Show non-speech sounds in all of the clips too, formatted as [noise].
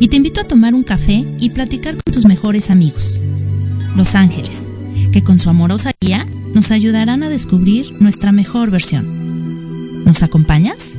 y te invito a tomar un café y platicar con tus mejores amigos, los ángeles, que con su amorosa guía nos ayudarán a descubrir nuestra mejor versión. ¿Nos acompañas?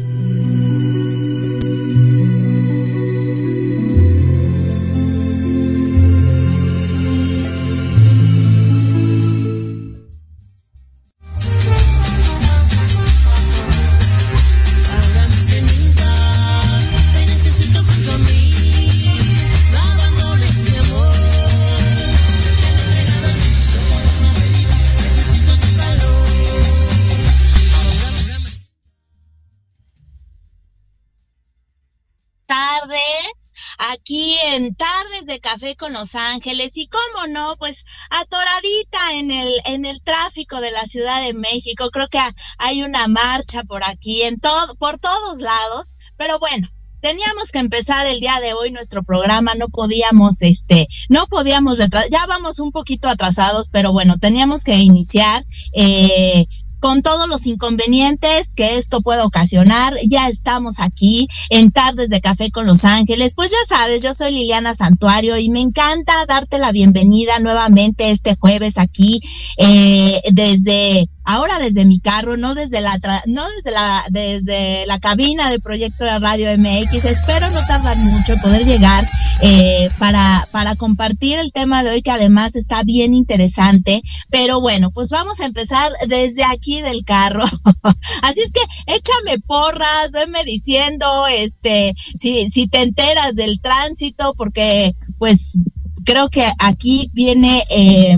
Los Ángeles y cómo no, pues atoradita en el en el tráfico de la Ciudad de México. Creo que hay una marcha por aquí en todo por todos lados, pero bueno, teníamos que empezar el día de hoy nuestro programa, no podíamos, este, no podíamos, ya vamos un poquito atrasados, pero bueno, teníamos que iniciar. Eh, con todos los inconvenientes que esto puede ocasionar. Ya estamos aquí en Tardes de Café con Los Ángeles. Pues ya sabes, yo soy Liliana Santuario y me encanta darte la bienvenida nuevamente este jueves aquí eh, desde ahora desde mi carro, no desde la no desde la desde la cabina de Proyecto de Radio MX. Espero no tardar mucho en poder llegar eh, para para compartir el tema de hoy que además está bien interesante. Pero bueno, pues vamos a empezar desde aquí del carro. [laughs] Así es que échame porras, venme diciendo, este, si si te enteras del tránsito, porque pues creo que aquí viene eh,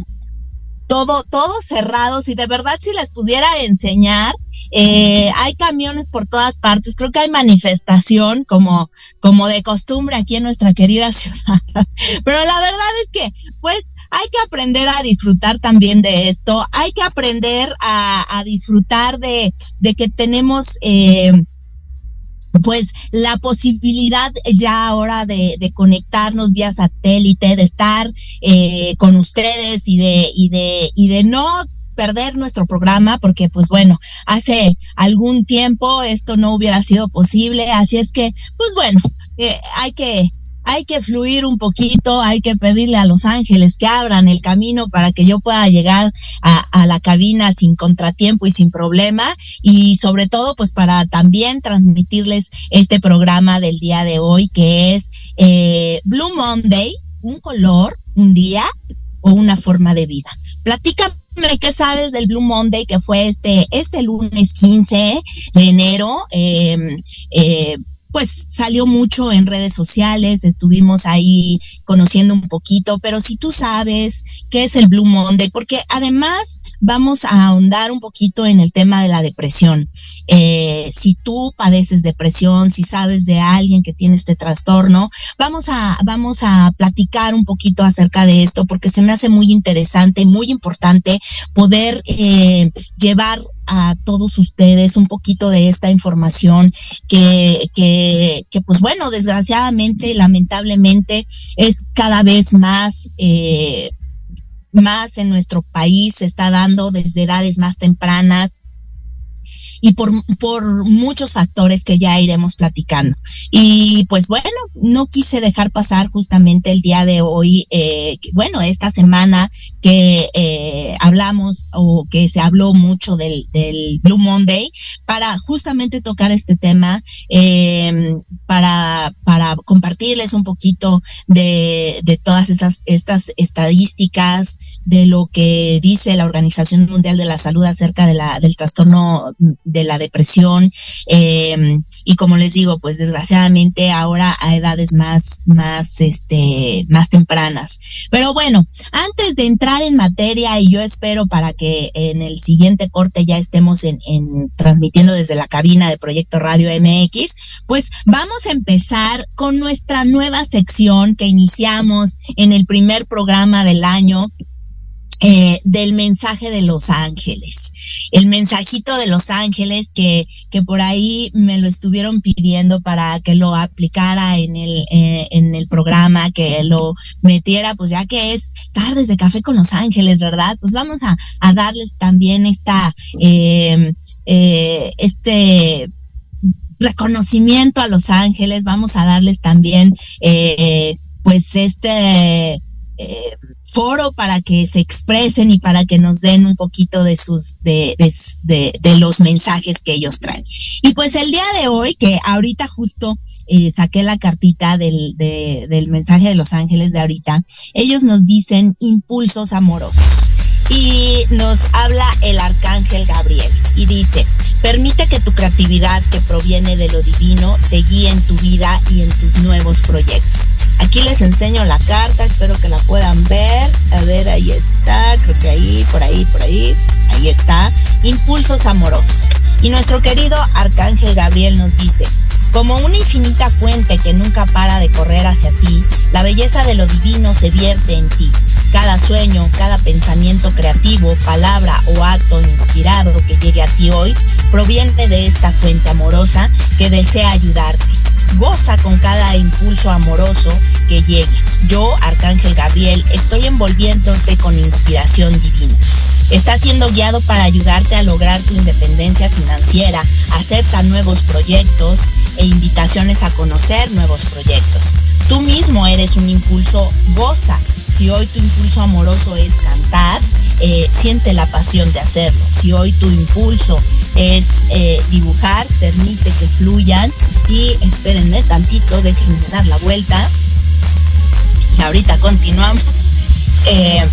todo, todo cerrado. Si de verdad si les pudiera enseñar, eh, hay camiones por todas partes. Creo que hay manifestación como, como de costumbre aquí en nuestra querida [laughs] ciudad. Pero la verdad es que, pues, hay que aprender a disfrutar también de esto. Hay que aprender a, disfrutar de, de que tenemos, eh, pues la posibilidad ya ahora de, de, conectarnos vía satélite, de estar eh, con ustedes y de, y de, y de no perder nuestro programa porque pues bueno, hace algún tiempo esto no hubiera sido posible, así es que pues bueno, eh, hay que hay que fluir un poquito, hay que pedirle a los ángeles que abran el camino para que yo pueda llegar a, la cabina sin contratiempo y sin problema y sobre todo pues para también transmitirles este programa del día de hoy que es eh, Blue Monday, un color, un día o una forma de vida. Platícame qué sabes del Blue Monday que fue este, este lunes 15 de enero. Eh, eh, pues salió mucho en redes sociales, estuvimos ahí conociendo un poquito, pero si tú sabes qué es el Blue Monday, porque además vamos a ahondar un poquito en el tema de la depresión. Eh, si tú padeces depresión, si sabes de alguien que tiene este trastorno, vamos a, vamos a platicar un poquito acerca de esto, porque se me hace muy interesante, muy importante poder eh, llevar a todos ustedes un poquito de esta información que, que, pues bueno, desgraciadamente, lamentablemente, es cada vez más, eh, más en nuestro país, se está dando desde edades más tempranas y por, por muchos factores que ya iremos platicando. Y pues bueno, no quise dejar pasar justamente el día de hoy, eh, bueno, esta semana que eh, hablamos o que se habló mucho del, Blue Monday para justamente tocar este tema, eh, para, para compartirles un poquito de, de todas esas, estas estadísticas, de lo que dice la Organización Mundial de la Salud acerca de la, del trastorno de la depresión eh, y como les digo, pues desgraciadamente ahora a edades más, más, este, más tempranas. Pero bueno, antes de entrar en materia y yo espero para que en el siguiente corte ya estemos en, en transmitiendo desde la cabina de Proyecto Radio MX, pues vamos a empezar con nuestra nueva sección que iniciamos en el primer programa del año eh, del mensaje de los ángeles. El mensajito de los ángeles que, que por ahí me lo estuvieron pidiendo para que lo aplicara en el, eh, en el programa, que lo metiera, pues ya que es tardes de café con los ángeles, ¿verdad? Pues vamos a, a darles también esta, eh, este reconocimiento a los ángeles, vamos a darles también, pues este eh, foro para que se expresen y para que nos den un poquito de sus de, de, los mensajes que ellos traen. Y pues el día de hoy, que ahorita justo eh, saqué la cartita del, del mensaje de los ángeles de ahorita, ellos nos dicen impulsos amorosos. Y nos habla el arcángel Gabriel y dice, permite que tu creatividad que proviene de lo divino te guíe en tu vida y en tus nuevos proyectos. Aquí les enseño la carta, espero que la puedan ver. A ver, ahí está, creo que ahí, por ahí, por ahí, ahí está. Impulsos amorosos. Y nuestro querido Arcángel Gabriel nos dice, como una infinita fuente que nunca para de correr hacia ti, la belleza de lo divino se vierte en ti. Cada sueño, cada pensamiento creativo, palabra o acto inspirado que llegue a ti hoy proviene de esta fuente amorosa que desea ayudarte Goza con cada impulso amoroso que llegue. Yo, Arcángel Gabriel, estoy envolviéndote con inspiración divina. Estás siendo guiado para ayudarte a lograr tu independencia financiera. Acepta nuevos proyectos e invitaciones a conocer nuevos proyectos. Tú mismo eres un impulso, goza. Si hoy tu impulso amoroso es cantar, eh, siente la pasión de hacerlo. Si hoy tu impulso es eh, dibujar, permite que fluyan y espérenme tantito, déjenme dar la vuelta. Y ahorita continuamos. Eh,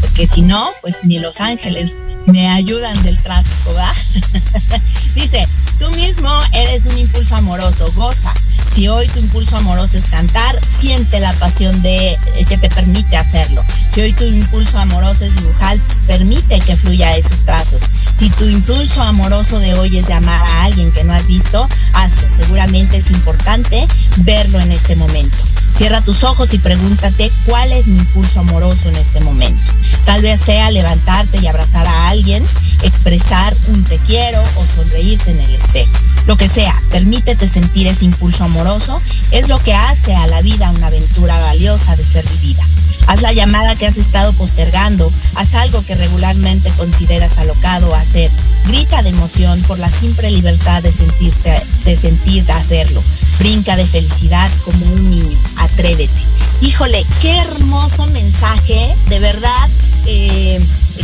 porque si no, pues ni los ángeles me ayudan del tráfico, ¿va? [laughs] Dice, tú mismo eres un impulso amoroso, goza. Si hoy tu impulso amoroso es cantar, siente la pasión de eh, que te permite hacerlo. Si hoy tu impulso amoroso es dibujar, permite que fluya esos trazos. Si tu impulso amoroso de hoy es llamar a alguien que no has visto, hazlo. Seguramente es importante verlo en este momento. Cierra tus ojos y pregúntate cuál es mi impulso amoroso en este momento. Tal vez sea levantarte y abrazar a alguien, expresar un te quiero o sonreírte en el espejo. Lo que sea, permítete sentir ese impulso amoroso, es lo que hace a la vida una aventura valiosa de ser vivida. Haz la llamada que has estado postergando, haz algo que regularmente consideras alocado hacer. Grita de emoción por la simple libertad de sentirte, de sentir hacerlo. Brinca de felicidad como un niño. Atrévete. Híjole, qué hermoso mensaje, de verdad. Eh,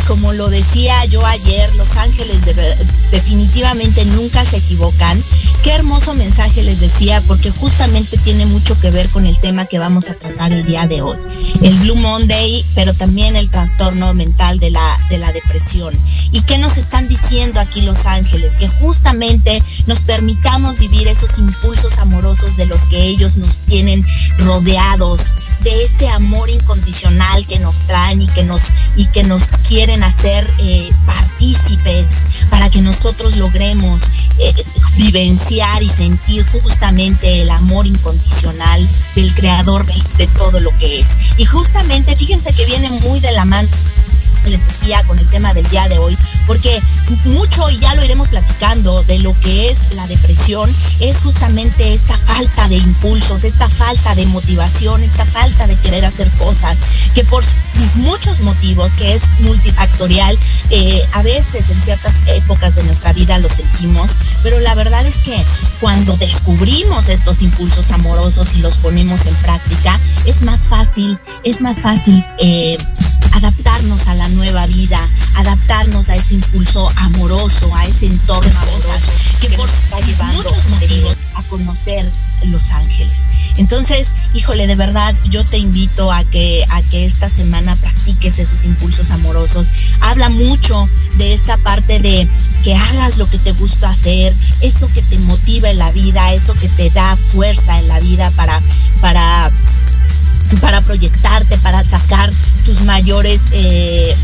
como lo decía yo ayer, los ángeles definitivamente nunca se equivocan. Qué hermoso mensaje les decía, porque justamente tiene mucho que ver con el tema que vamos a tratar el día de hoy. Blue Monday, pero también el trastorno mental de la, de la depresión. ¿Y qué nos están diciendo aquí los ángeles? Que justamente nos permitamos vivir esos impulsos amorosos de los que ellos nos tienen rodeados, de ese amor incondicional que nos traen y que nos, y que nos quieren hacer eh, partícipes para que nosotros logremos eh, vivenciar y sentir justamente el amor incondicional del creador de todo lo que es. Y justamente, fíjense que viene muy de la mano les decía con el tema del día de hoy, porque mucho, y ya lo iremos platicando, de lo que es la depresión, es justamente esta falta de impulsos, esta falta de motivación, esta falta de querer hacer cosas, que por muchos motivos, que es multifactorial, eh, a veces en ciertas épocas de nuestra vida lo sentimos, pero la verdad es que cuando descubrimos estos impulsos amorosos y los ponemos en práctica, es más fácil, es más fácil eh, adaptarnos a la nueva vida, adaptarnos a ese impulso amoroso, a ese entorno amoroso que por está llevando muchos motivos a conocer Los Ángeles. Entonces, híjole, de verdad, yo te invito a que, a que esta semana practiques esos impulsos amorosos. Habla mucho de esta parte de que hagas lo que te gusta hacer, eso que te motiva en la vida, eso que te da fuerza en la vida para, para para proyectarte, para sacar tus mayores, eh,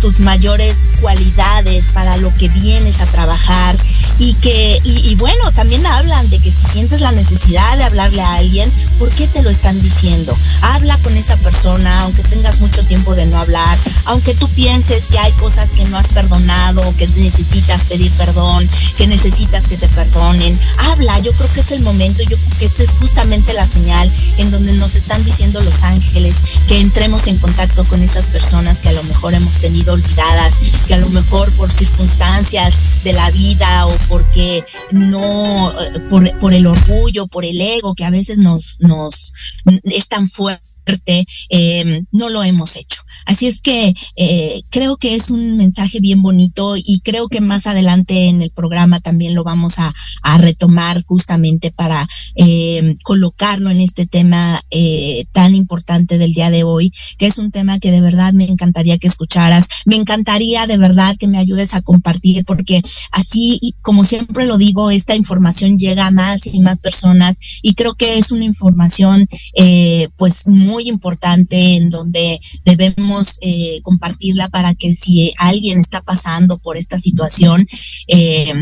tus mayores cualidades para lo que vienes a trabajar y que, y, bueno, también hablan de que si sientes la necesidad de hablarle a alguien, ¿por qué te lo están diciendo? Habla con esa persona, aunque tengas mucho tiempo de no hablar, aunque tú pienses que hay cosas que no has perdonado, que necesitas pedir perdón, que necesitas que te perdonen, habla, yo creo que es el momento, yo creo que esta es justamente la señal en donde nos están diciendo los ángeles que entremos en contacto con esas personas que a lo mejor hemos tenido olvidadas, que a lo mejor por circunstancias de la vida o porque no, eh, por, por el orgullo, por el ego que a veces nos, nos es tan fuerte eh, no lo hemos hecho. Así es que eh, creo que es un mensaje bien bonito y creo que más adelante en el programa también lo vamos a, retomar justamente para eh, colocarlo en este tema tan importante del día de hoy, que es un tema que de verdad me encantaría que escucharas, me encantaría de verdad que me ayudes a compartir porque así, como siempre lo digo, esta información llega a más y más personas y creo que es una información pues muy muy importante en donde debemos eh, compartirla para que si alguien está pasando por esta situación, eh,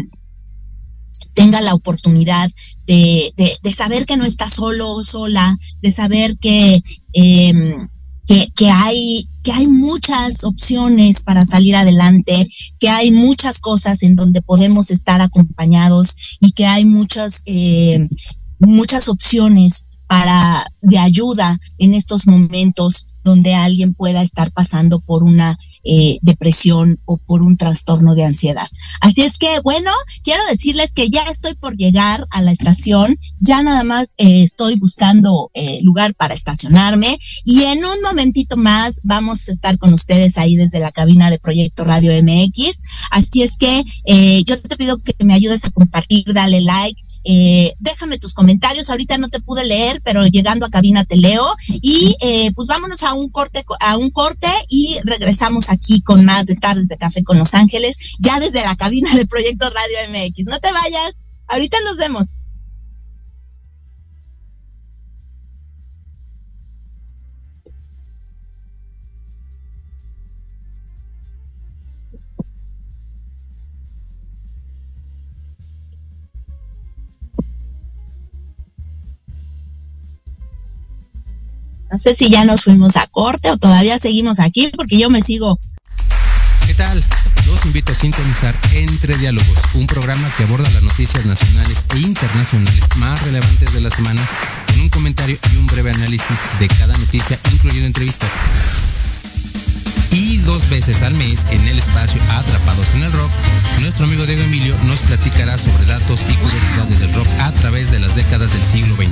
tenga la oportunidad de, saber que no está solo o sola, de saber que, em, que, que, hay, que hay muchas opciones para salir adelante, que hay muchas cosas en donde podemos estar acompañados y que hay muchas, eh, muchas opciones para de ayuda en estos momentos donde alguien pueda estar pasando por una eh, depresión o por un trastorno de ansiedad. Así es que, bueno, quiero decirles que ya estoy por llegar a la estación, ya nada más eh, estoy buscando eh, lugar para estacionarme y en un momentito más vamos a estar con ustedes ahí desde la cabina de Proyecto Radio MX. Así es que yo te pido que me ayudes a compartir, dale like, eh, déjame tus comentarios. Ahorita no te pude leer, pero llegando a cabina te leo. Y eh, pues vámonos a un corte, a un corte y regresamos aquí con más de tardes de café con Los Ángeles, ya desde la cabina de Proyecto Radio MX. No te vayas. Ahorita nos vemos. No sé si ya nos fuimos a corte o todavía seguimos aquí porque yo me sigo. ¿Qué tal? Los invito a sintonizar Entre Diálogos, un programa que aborda las noticias nacionales e internacionales más relevantes de la semana con un comentario y un breve análisis de cada noticia, incluyendo entrevistas y dos veces al mes en el espacio Atrapados en el Rock, nuestro amigo Diego Emilio nos platicará sobre datos y curiosidades del rock a través de las décadas del siglo XX.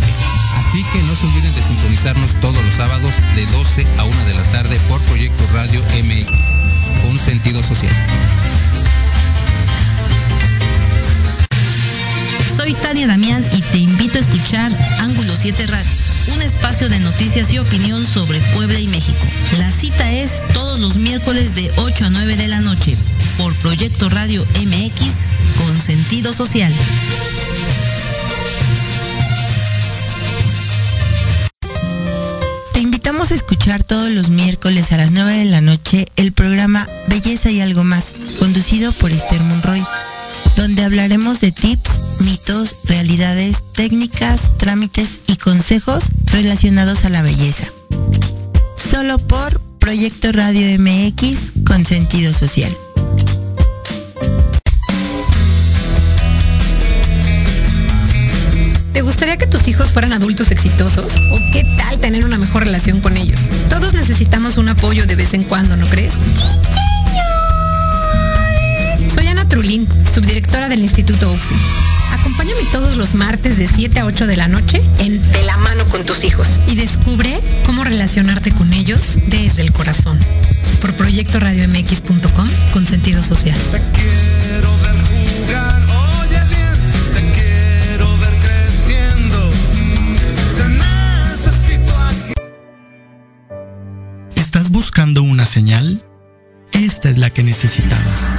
Así que no se olviden de sintonizarnos todos los sábados de 12 a 1 de la tarde por Proyecto Radio MX, con sentido social. Soy Tania Damián y te invito a escuchar Ángulo 7 Radio, un espacio de noticias y opinión sobre Puebla y México. La cita es todos los miércoles de 8 a 9 de la noche por Proyecto Radio MX con sentido social. Te invitamos a escuchar todos los miércoles a las 9 de la noche el programa Belleza y algo más, conducido por Esther Monroy donde hablaremos de tips, mitos, realidades, técnicas, trámites y consejos relacionados a la belleza. Solo por Proyecto Radio MX con sentido social. ¿Te gustaría que tus hijos fueran adultos exitosos? ¿O qué tal tener una mejor relación con ellos? Todos necesitamos un apoyo de vez en cuando, ¿no crees? Trulín, subdirectora del Instituto UFI. Acompáñame todos los martes de 7 a 8 de la noche en De la mano con tus hijos y descubre cómo relacionarte con ellos desde el corazón. Por proyectoradiomx.com con sentido social. Te quiero ver jugar, oye bien, te quiero ver creciendo. Te necesito aquí. ¿Estás buscando una señal? Esta es la que necesitabas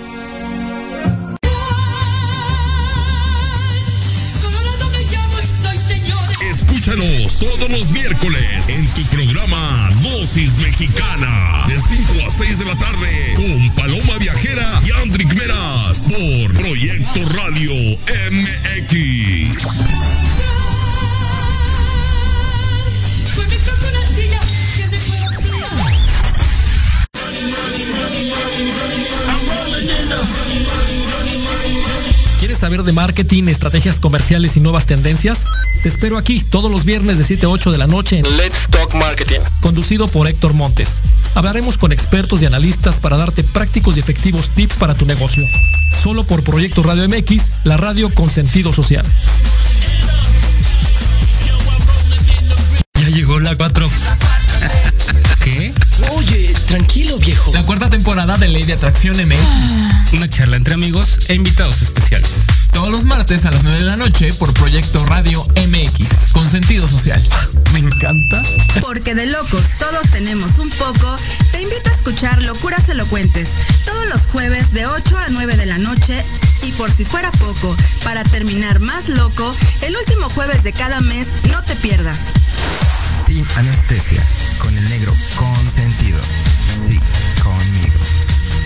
Todos los miércoles en tu programa Dosis Mexicana de 5 a 6 de la tarde con Paloma Viajera y Andrick Meras por Proyecto Radio MX. ¿Quieres saber de marketing, estrategias comerciales y nuevas tendencias? Te espero aquí todos los viernes de 7 a 8 de la noche en Let's Talk Marketing, conducido por Héctor Montes. Hablaremos con expertos y analistas para darte prácticos y efectivos tips para tu negocio. Solo por Proyecto Radio MX, la radio con sentido social. Ya llegó la 4. [laughs] ¿Qué? Oye, tranquilo, viejo. La cuarta temporada de Ley de Atracción MX. Una charla entre amigos e invitados especiales. Todos los martes a las 9 de la noche por Proyecto Radio MX, con sentido social. Me encanta. Porque de locos todos tenemos un poco, te invito a escuchar Locuras Elocuentes, todos los jueves de 8 a 9 de la noche y por si fuera poco, para terminar más loco, el último jueves de cada mes, no te pierdas. Sin anestesia, con el negro consentido. Sí, conmigo.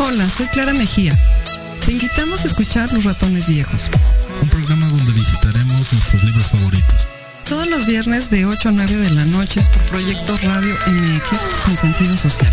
Hola, soy Clara Mejía. Te invitamos a escuchar Los Ratones Viejos. Un programa donde visitaremos nuestros libros favoritos. Todos los viernes de 8 a 9 de la noche por Proyecto Radio MX con sentido social.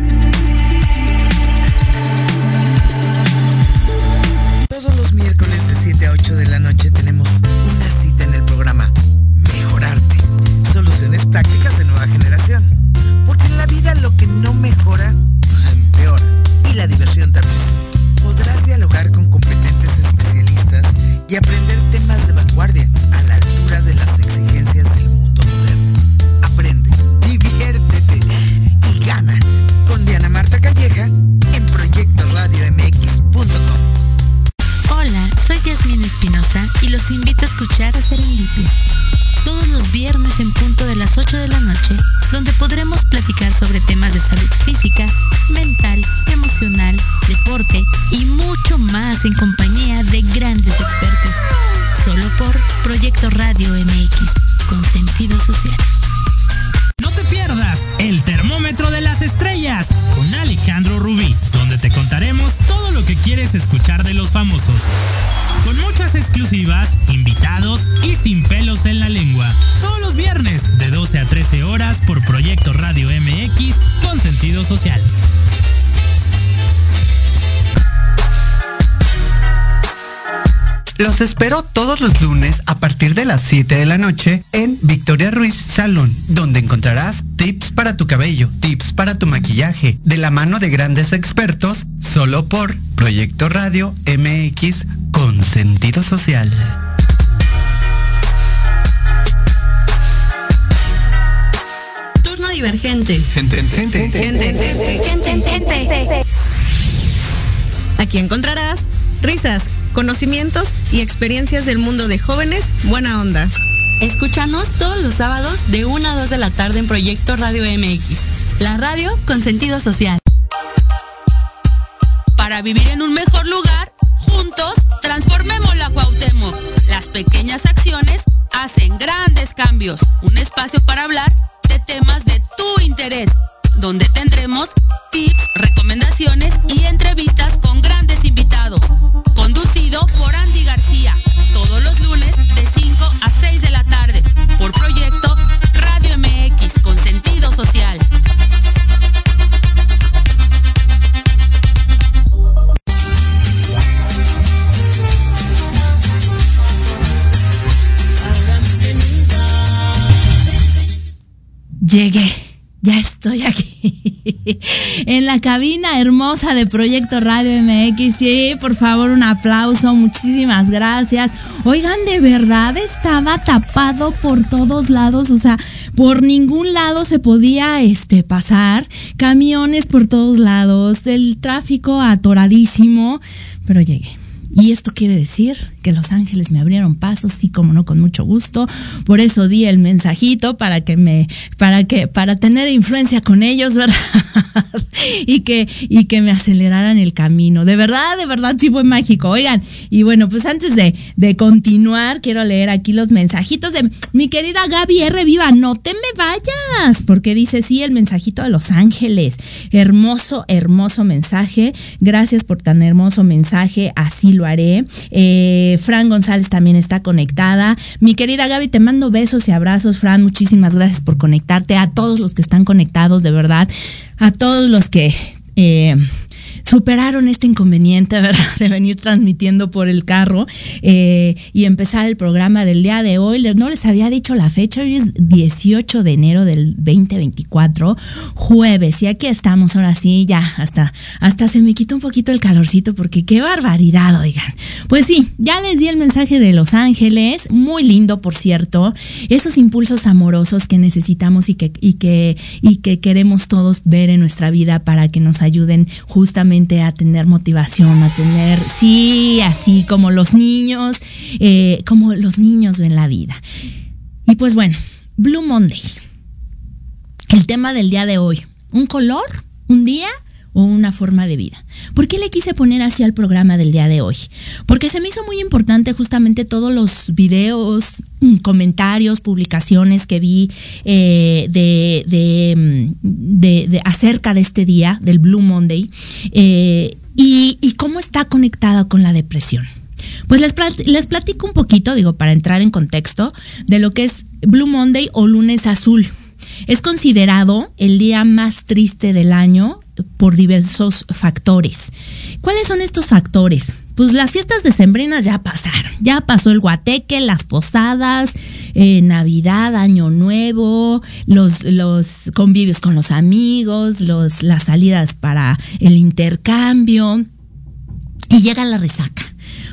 7 de la noche en Victoria Ruiz Salón, donde encontrarás tips para tu cabello, tips para tu maquillaje, de la mano de grandes expertos, solo por Proyecto Radio MX con sentido social. Turno divergente. Gente, gente, gente, gente, gente, gente. Aquí encontrarás risas, conocimientos y experiencias del mundo de jóvenes buena onda. Escúchanos todos los sábados de 1 a 2 de la tarde en Proyecto Radio MX, la radio con sentido social. De Proyecto Radio MX. Sí, por favor, un aplauso. Muchísimas gracias. Oigan, de verdad estaba tapado por todos lados. O sea, por ningún lado se podía este, pasar. Camiones por todos lados. El tráfico atoradísimo. Pero llegué. Y esto quiere decir que los ángeles me abrieron pasos, sí, como no, con mucho gusto. Por eso di el mensajito para que me, para que, para tener influencia con ellos, [laughs] ¿verdad? y que, y que me aceleraran el camino. De verdad, de verdad, sí fue mágico. Oigan, y bueno, pues antes de, de continuar, quiero leer aquí los mensajitos de mi querida Gaby R. Viva. No te me vayas, porque dice sí el mensajito de los ángeles. Hermoso, hermoso mensaje. Gracias por tan hermoso mensaje. Así lo haré. Eh, Fran González también está conectada. Mi querida Gaby, te mando besos y abrazos, Fran. Muchísimas gracias por conectarte. A todos los que están conectados, de verdad. A todos los que... Eh, superaron este inconveniente, [laughs] ¿verdad? De venir transmitiendo por el carro eh, y empezar el programa del día de hoy. No les había dicho la fecha, hoy es 18 de enero del 2024, jueves, y aquí estamos, ahora sí, ya, hasta, hasta se me quitó un poquito el calorcito, porque qué barbaridad, oigan. Pues sí, ya les di el mensaje de Los Ángeles, muy lindo, por cierto, esos impulsos amorosos que necesitamos y que, y que, y que queremos todos ver en nuestra vida para que nos ayuden justamente a tener motivación, a tener, sí, así como los niños, eh, como los niños ven la vida. Y pues bueno, Blue Monday. El tema del día de hoy. ¿Un color? ¿Un día? O una forma de vida. ¿Por qué le quise poner así al programa del día de hoy? Porque se me hizo muy importante justamente todos los videos, mm, comentarios, publicaciones que vi eh, de, de, acerca de este día, del Blue Monday, eh, y, cómo está conectada con la depresión. Pues les platico un poquito, digo, para entrar en contexto, de lo que es Blue Monday o lunes azul. Es considerado el día más triste del año por diversos factores. ¿Cuáles son estos factores? Pues las fiestas decembrinas ya pasaron, ya pasó el guateque, las posadas, eh, Navidad, Año Nuevo, los, los convivios con los amigos, los, las salidas para el intercambio y llega la resaca.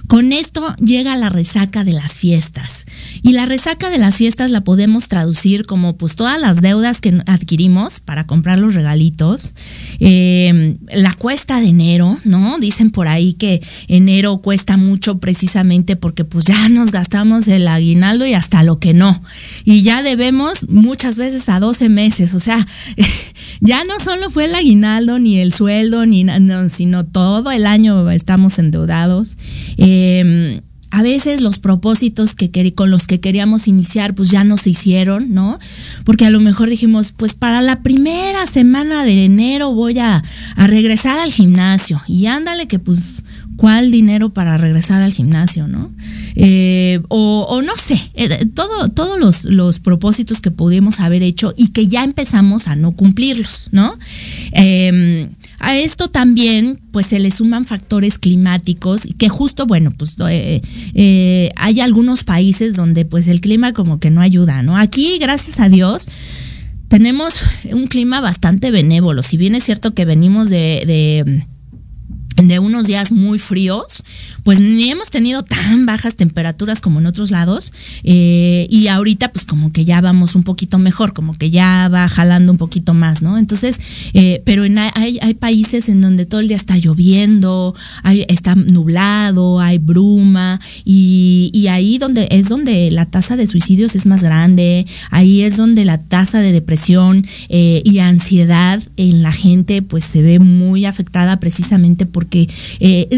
Con esto llega la resaca de las fiestas. Y la resaca de las fiestas la podemos traducir como pues todas las deudas que adquirimos para comprar los regalitos, eh, la cuesta de enero, ¿no? Dicen por ahí que enero cuesta mucho precisamente porque pues ya nos gastamos el aguinaldo y hasta lo que no. Y ya debemos muchas veces a 12 meses, o sea, [laughs] ya no solo fue el aguinaldo ni el sueldo, ni, no, sino todo el año estamos endeudados. Eh, a veces los propósitos que con los que queríamos iniciar pues ya no se hicieron, ¿no? Porque a lo mejor dijimos, pues para la primera semana de enero voy a, regresar al gimnasio y ándale que pues cuál dinero para regresar al gimnasio, ¿no? Eh, o, no sé, eh, todo, todos los, los, propósitos que pudimos haber hecho y que ya empezamos a no cumplirlos, ¿no? Eh, a esto también, pues se le suman factores climáticos, que justo, bueno, pues eh, eh, hay algunos países donde pues el clima como que no ayuda, ¿no? Aquí, gracias a Dios, tenemos un clima bastante benévolo. Si bien es cierto que venimos de de unos días muy fríos, pues ni hemos tenido tan bajas temperaturas como en otros lados eh, y ahorita pues como que ya vamos un poquito mejor, como que ya va jalando un poquito más, ¿no? Entonces, eh, pero hay, hay, países en donde todo el día está lloviendo, hay, está nublado, hay bruma y, y ahí donde es donde la tasa de suicidios es más grande, ahí es donde la tasa de depresión eh, y ansiedad en la gente pues se ve muy afectada precisamente porque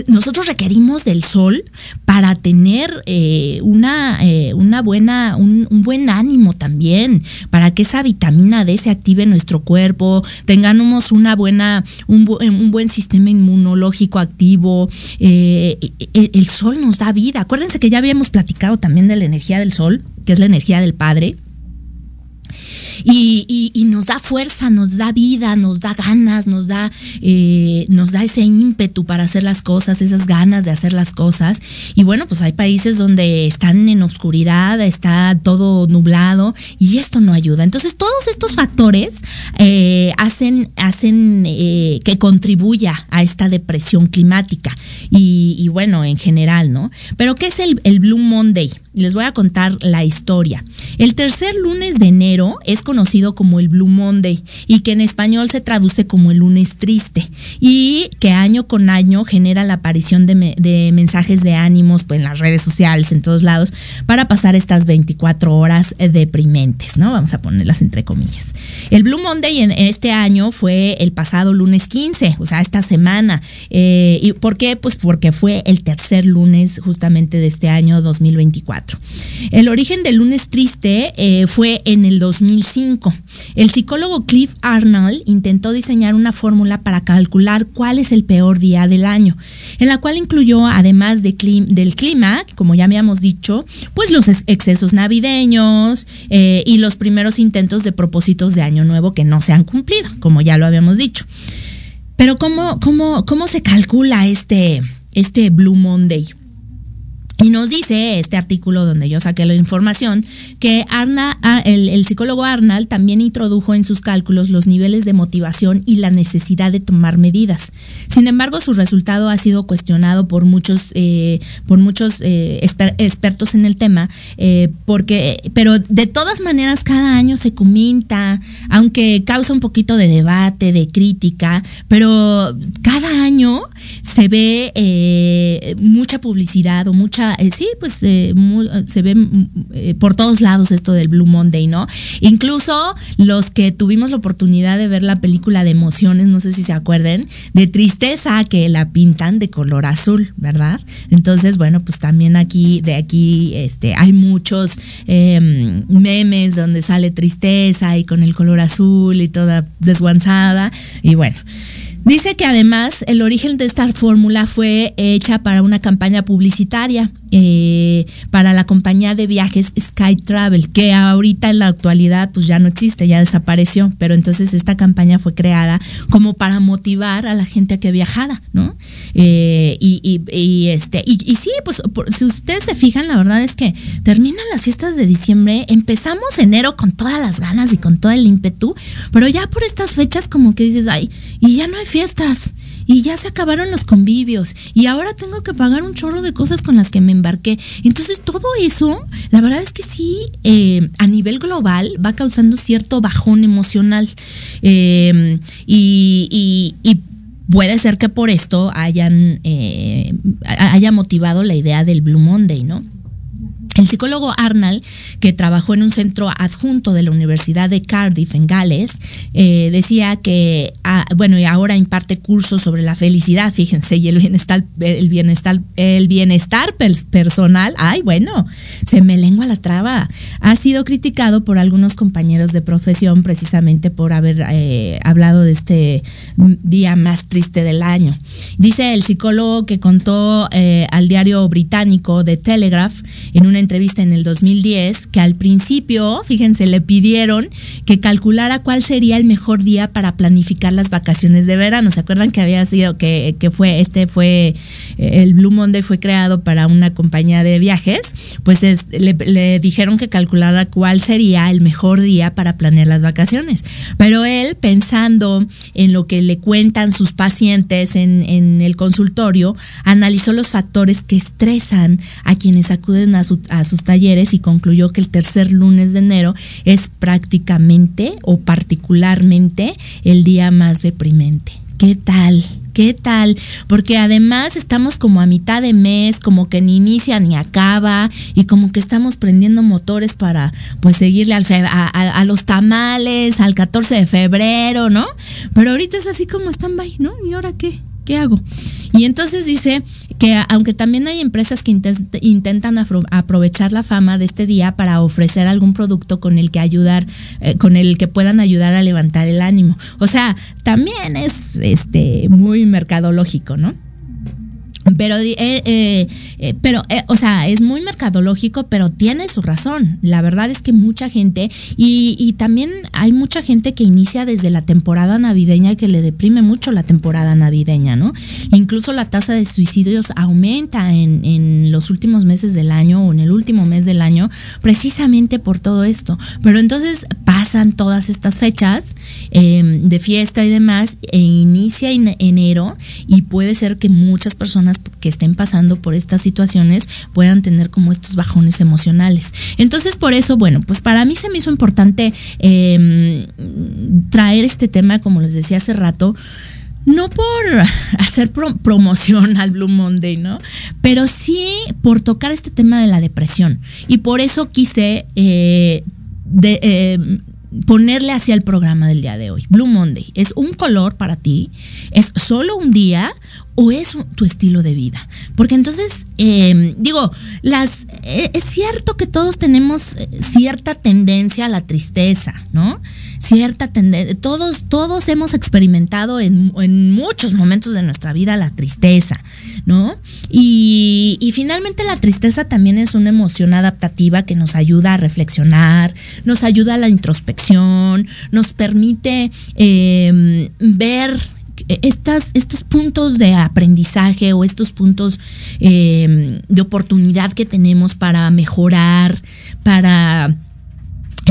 nosotros requerimos del sol para tener eh, una, eh, una buena, un, buen ánimo también, para que esa vitamina D se active en nuestro cuerpo, tengamos una buena, un, buen sistema inmunológico activo. Eh, el sol nos da vida. Acuérdense que ya habíamos platicado también de la energía del sol, que es la energía del Padre y, y, nos da fuerza, nos da vida, nos da ganas, nos da, eh, nos da ese ímpetu para hacer las cosas, esas ganas de hacer las cosas. Y bueno, pues hay países donde están en oscuridad, está todo nublado y esto no ayuda. Entonces todos estos factores eh, hacen, hacen eh, que contribuya a esta depresión climática y, y, bueno, en general, ¿no? Pero ¿qué es el, el Blue Monday? Les voy a contar la historia. El tercer lunes de enero es conocido como el Blue Monday y que en español se traduce como el lunes triste y que año con año genera la aparición de, mensajes de ánimos pues, en las redes sociales, en todos lados, para pasar estas 24 horas deprimentes, ¿no? Vamos a ponerlas entre comillas. El Blue Monday en este año fue el pasado lunes 15, o sea, esta semana. Eh, ¿Y por qué? Pues porque fue el tercer lunes justamente de este año 2024. El origen del lunes triste eh, fue en el 2005. El psicólogo Cliff Arnold intentó diseñar una fórmula para calcular cuál es el peor día del año, en la cual incluyó, además de del clima, como ya habíamos dicho, pues los excesos navideños eh, y los primeros intentos de propósitos de año nuevo que no se han cumplido, como ya lo habíamos dicho. Pero ¿cómo, cómo, cómo se calcula este, este Blue Monday? Y nos dice este artículo donde yo saqué la información que Arna, ah, el, psicólogo Arnal también introdujo en sus cálculos los niveles de motivación y la necesidad de tomar medidas. Sin embargo, su resultado ha sido cuestionado por muchos, eh, por muchos eh, expertos en el tema, eh, porque, pero de todas maneras cada año se comenta, aunque causa un poquito de debate, de crítica, pero cada año se ve mucha publicidad o mucha eh, sí, pues eh, se ve eh, por todos lados esto del Blue Monday, ¿no? Incluso los que tuvimos la oportunidad de ver la película de emociones, no sé si se acuerden, de tristeza que la pintan de color azul, ¿verdad? Entonces, bueno, pues también aquí, de aquí, este, hay muchos em, memes donde sale tristeza y con el color azul y toda desguanzada, y bueno. Dice que además el origen de esta fórmula fue hecha para una campaña publicitaria eh, para la compañía de viajes Sky Travel, que ahorita en la actualidad pues ya no existe, ya desapareció, pero entonces esta campaña fue creada como para motivar a la gente a que viajara, ¿no? Eh, y, este, y, sí, pues si ustedes se fijan, la verdad es que terminan las fiestas de diciembre, empezamos enero con todas las ganas y con todo el ímpetu, pero ya por estas fechas como que dices, ay, y ya no hay fiestas y ya se acabaron los convivios y ahora tengo que pagar un chorro de cosas con las que me embarqué. Entonces todo eso, la verdad es que sí, eh, a nivel global va causando cierto bajón emocional eh, y, puede ser que por esto hayan eh, haya motivado la idea del Blue Monday, ¿no? El psicólogo Arnall, que trabajó en un centro adjunto de la Universidad de Cardiff en Gales, eh, decía que, ah, bueno, y ahora imparte cursos sobre la felicidad, fíjense, y el bienestar, el bienestar, el bienestar personal. Ay, bueno, se me lengua la traba. Ha sido criticado por algunos compañeros de profesión precisamente por haber eh, hablado de este día más triste del año. Dice el psicólogo que contó eh, al diario británico The Telegraph en una entrevista en el 2010 que al principio, fíjense, le pidieron que calculara cuál sería el mejor día para planificar las vacaciones de verano. ¿Se acuerdan que había sido que, fue este fue eh, el Blue Monday fue creado para una compañía de viajes? Pues le, dijeron que calculara cuál sería el mejor día para planear las vacaciones. Pero él pensando en lo que le cuentan sus pacientes en, en el consultorio, analizó los factores que estresan a quienes acuden a su, a sus talleres y concluyó que el tercer lunes de enero es prácticamente o particularmente el día más deprimente. ¿Qué tal? ¿Qué tal? Porque además estamos como a mitad de mes, como que ni inicia ni acaba y como que estamos prendiendo motores para pues seguirle al a, a, los tamales, al 14 de febrero, ¿no? Pero ahorita es así como stand-by, ¿no? ¿Y ahora qué? ¿Qué hago? Y entonces dice que aunque también hay empresas que intentan aprovechar la fama de este día para ofrecer algún producto con el que ayudar, eh, con el que puedan ayudar a levantar el ánimo. O sea, también es este muy mercadológico, ¿no? Pero, eh, eh, eh, pero o sea, es muy mercadológico, pero tiene su razón. La verdad es que mucha gente, y, y, también hay mucha gente que inicia desde la temporada navideña que le deprime mucho la temporada navideña, ¿no? Incluso la tasa de suicidios aumenta en, en los últimos meses del año o en el último mes del año, precisamente por todo esto. Pero entonces pasan todas estas fechas em, de fiesta y demás, e inicia en enero, y puede ser que muchas personas que estén pasando por estas situaciones puedan tener como estos bajones emocionales. Entonces, por eso, bueno, pues para mí se me hizo importante em, traer este tema, como les decía hace rato, no por [laughs] hacer promoción al Blue Monday, ¿no? Pero sí por tocar este tema de la depresión. Y por eso quise eh, em, ponerle hacia el programa del día de hoy. Blue Monday es un color para ti, es solo un día o es tu estilo de vida. Porque entonces, em, digo, e, es cierto que todos tenemos eh, cierta tendencia a la tristeza, ¿no? Cierta tendencia, todos, todos hemos experimentado en, muchos momentos de nuestra vida la tristeza, ¿no? Y, y, finalmente la tristeza también es una emoción adaptativa que nos ayuda a reflexionar, nos ayuda a la introspección, nos permite em, ver estas, estos puntos de aprendizaje o estos puntos em, de oportunidad que tenemos para mejorar, para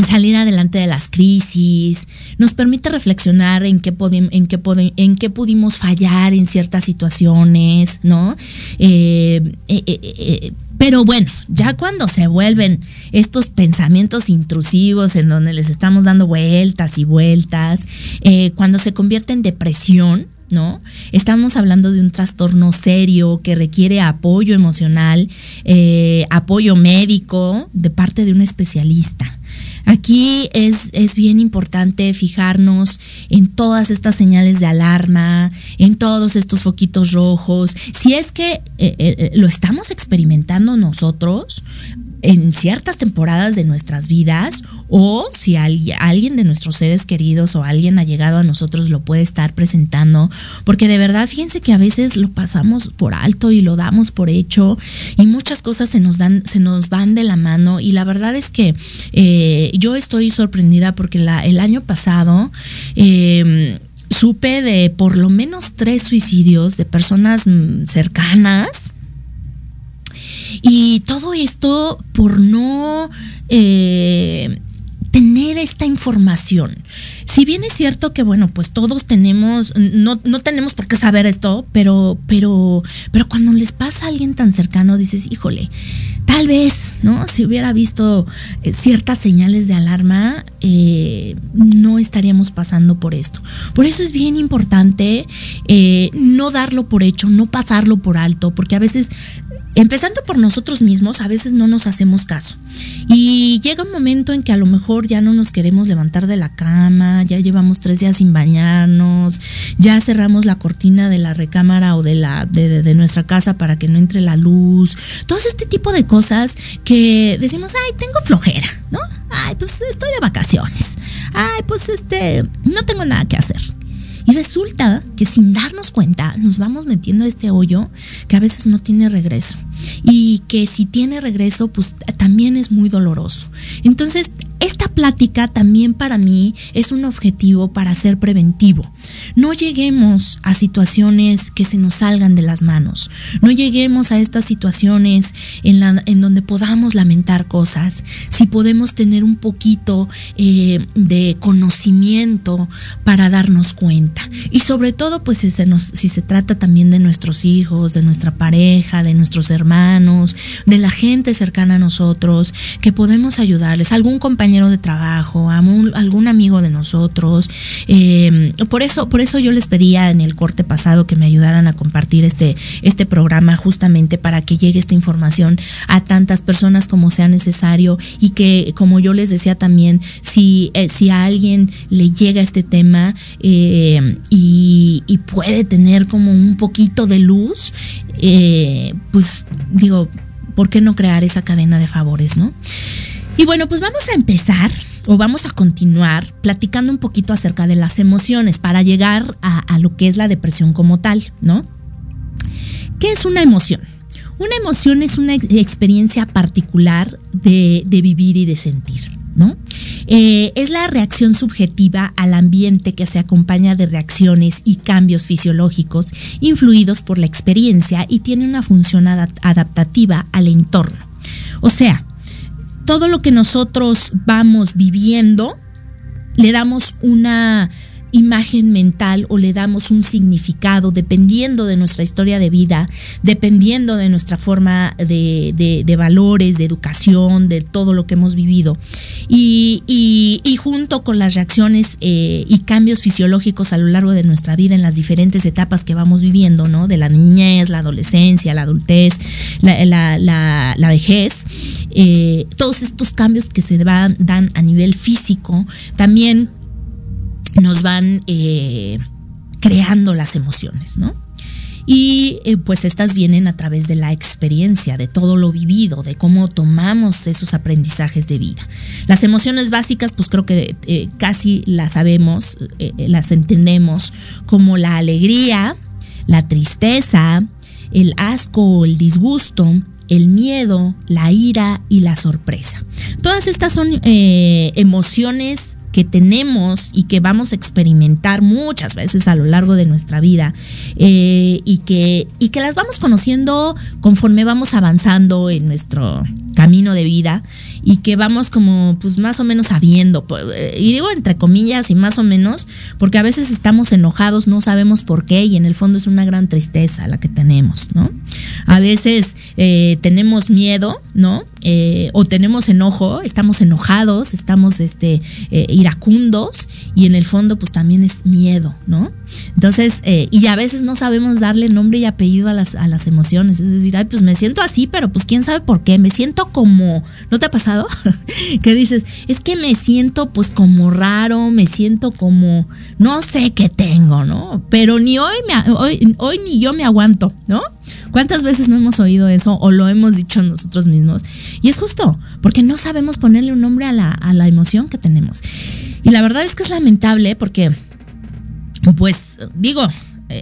salir adelante de las crisis, nos permite reflexionar en qué, en qué, en qué pudimos fallar en ciertas situaciones, ¿no? Eh, eh, eh, pero bueno, ya cuando se vuelven estos pensamientos intrusivos en donde les estamos dando vueltas y vueltas, eh, cuando se convierte en depresión, ¿no? Estamos hablando de un trastorno serio que requiere apoyo emocional, eh, apoyo médico de parte de un especialista. Aquí es, es, bien importante fijarnos en todas estas señales de alarma, en todos estos foquitos rojos. Si es que eh, eh, lo estamos experimentando nosotros, en ciertas temporadas de nuestras vidas o si alguien, de nuestros seres queridos o alguien ha llegado a nosotros lo puede estar presentando, porque de verdad fíjense que a veces lo pasamos por alto y lo damos por hecho y muchas cosas se nos dan, se nos van de la mano. Y la verdad es que eh, yo estoy sorprendida porque la, el año pasado em, supe de por lo menos tres suicidios de personas cercanas y todo esto por no eh, tener esta información. Si bien es cierto que, bueno, pues todos tenemos, no, no tenemos por qué saber esto, pero, pero, pero cuando les pasa a alguien tan cercano, dices, híjole, tal vez, ¿no? Si hubiera visto eh, ciertas señales de alarma, eh, no estaríamos pasando por esto. Por eso es bien importante no darlo por hecho, no pasarlo por alto, porque a veces empezando por nosotros mismos, a veces no nos hacemos caso. Y llega un momento en que a lo mejor ya no nos queremos levantar de la cama, ya llevamos tres días sin bañarnos, ya cerramos la cortina de la recámara o de, la, de, nuestra casa para que no entre la luz. Todo este tipo de cosas que decimos, ay, tengo flojera, ¿no? Ay, pues estoy de vacaciones. Ay, pues este, no tengo nada que hacer. Y resulta que sin darnos cuenta nos vamos metiendo a este hoyo que a veces no tiene regreso. Y que si tiene regreso, pues también es muy doloroso. Entonces, esta plática también para mí es un objetivo para ser preventivo. No lleguemos a situaciones que se nos salgan de las manos. No lleguemos a estas situaciones en, la, en donde podamos lamentar cosas. Si podemos tener un poquito eh, de conocimiento para darnos cuenta. Y sobre todo, pues si se, nos, si se trata también de nuestros hijos, de nuestra pareja, de nuestros hermanos, de la gente cercana a nosotros, que podemos ayudarles. Algún compañero de trabajo, algún amigo de nosotros. Eh, por eso, por eso yo les pedía en el corte pasado que me ayudaran a compartir este, este programa justamente para que llegue esta información a tantas personas como sea necesario y que, como yo les decía también, si, eh, si a alguien le llega este tema eh, y, puede tener como un poquito de luz, pues digo, ¿por qué no crear esa cadena de favores, no? Y bueno, pues vamos a empezar o vamos a continuar platicando un poquito acerca de las emociones para llegar a, lo que es la depresión como tal, ¿no? ¿Qué es una emoción? Una emoción es una experiencia particular de, vivir y de sentir, Eh, es la reacción subjetiva al ambiente que se acompaña de reacciones y cambios fisiológicos influidos por la experiencia y tiene una función adaptativa al entorno. O sea, todo lo que nosotros vamos viviendo, le damos una imagen mental o le damos un significado dependiendo de nuestra historia de vida, dependiendo de nuestra forma de, valores, de educación, de todo lo que hemos vivido. Y, junto con las reacciones eh, y cambios fisiológicos a lo largo de nuestra vida en las diferentes etapas que vamos viviendo, ¿no? De la niñez, la adolescencia, la adultez, la, vejez, eh, todos estos cambios que se dan, dan a nivel físico, también nos van eh, creando las emociones, ¿no? Y eh, pues estas vienen a través de la experiencia, de todo lo vivido, de cómo tomamos esos aprendizajes de vida. Las emociones básicas, pues creo que eh, casi las sabemos, las entendemos como la alegría, la tristeza, el asco el disgusto, el miedo, la ira y la sorpresa. Todas estas son emociones que tenemos y que vamos a experimentar muchas veces a lo largo de nuestra vida eh, y, que, y que las vamos conociendo conforme vamos avanzando en nuestro camino de vida y que vamos como pues más o menos sabiendo, pues, eh, y digo entre comillas y más o menos, porque a veces estamos enojados, no sabemos por qué y en el fondo es una gran tristeza la que tenemos, ¿no? A veces eh, tenemos miedo, ¿no? Eh, o tenemos enojo, estamos enojados, estamos este, iracundos y en el fondo pues también es miedo, ¿no? Entonces, y a veces no sabemos darle nombre y apellido a las, a las emociones, es decir, ay, pues me siento así, pero pues quién sabe por qué, me siento como, ¿no te ha pasado? [laughs] que dices, es que me siento pues como raro, me siento como, no sé qué tengo, ¿no? Pero ni hoy, me, hoy, hoy ni yo me aguanto, ¿no? ¿Cuántas veces no hemos oído eso o lo hemos dicho nosotros mismos? Y es justo, porque no sabemos ponerle un nombre a la, a la emoción que tenemos. Y la verdad es que es lamentable porque, pues digo,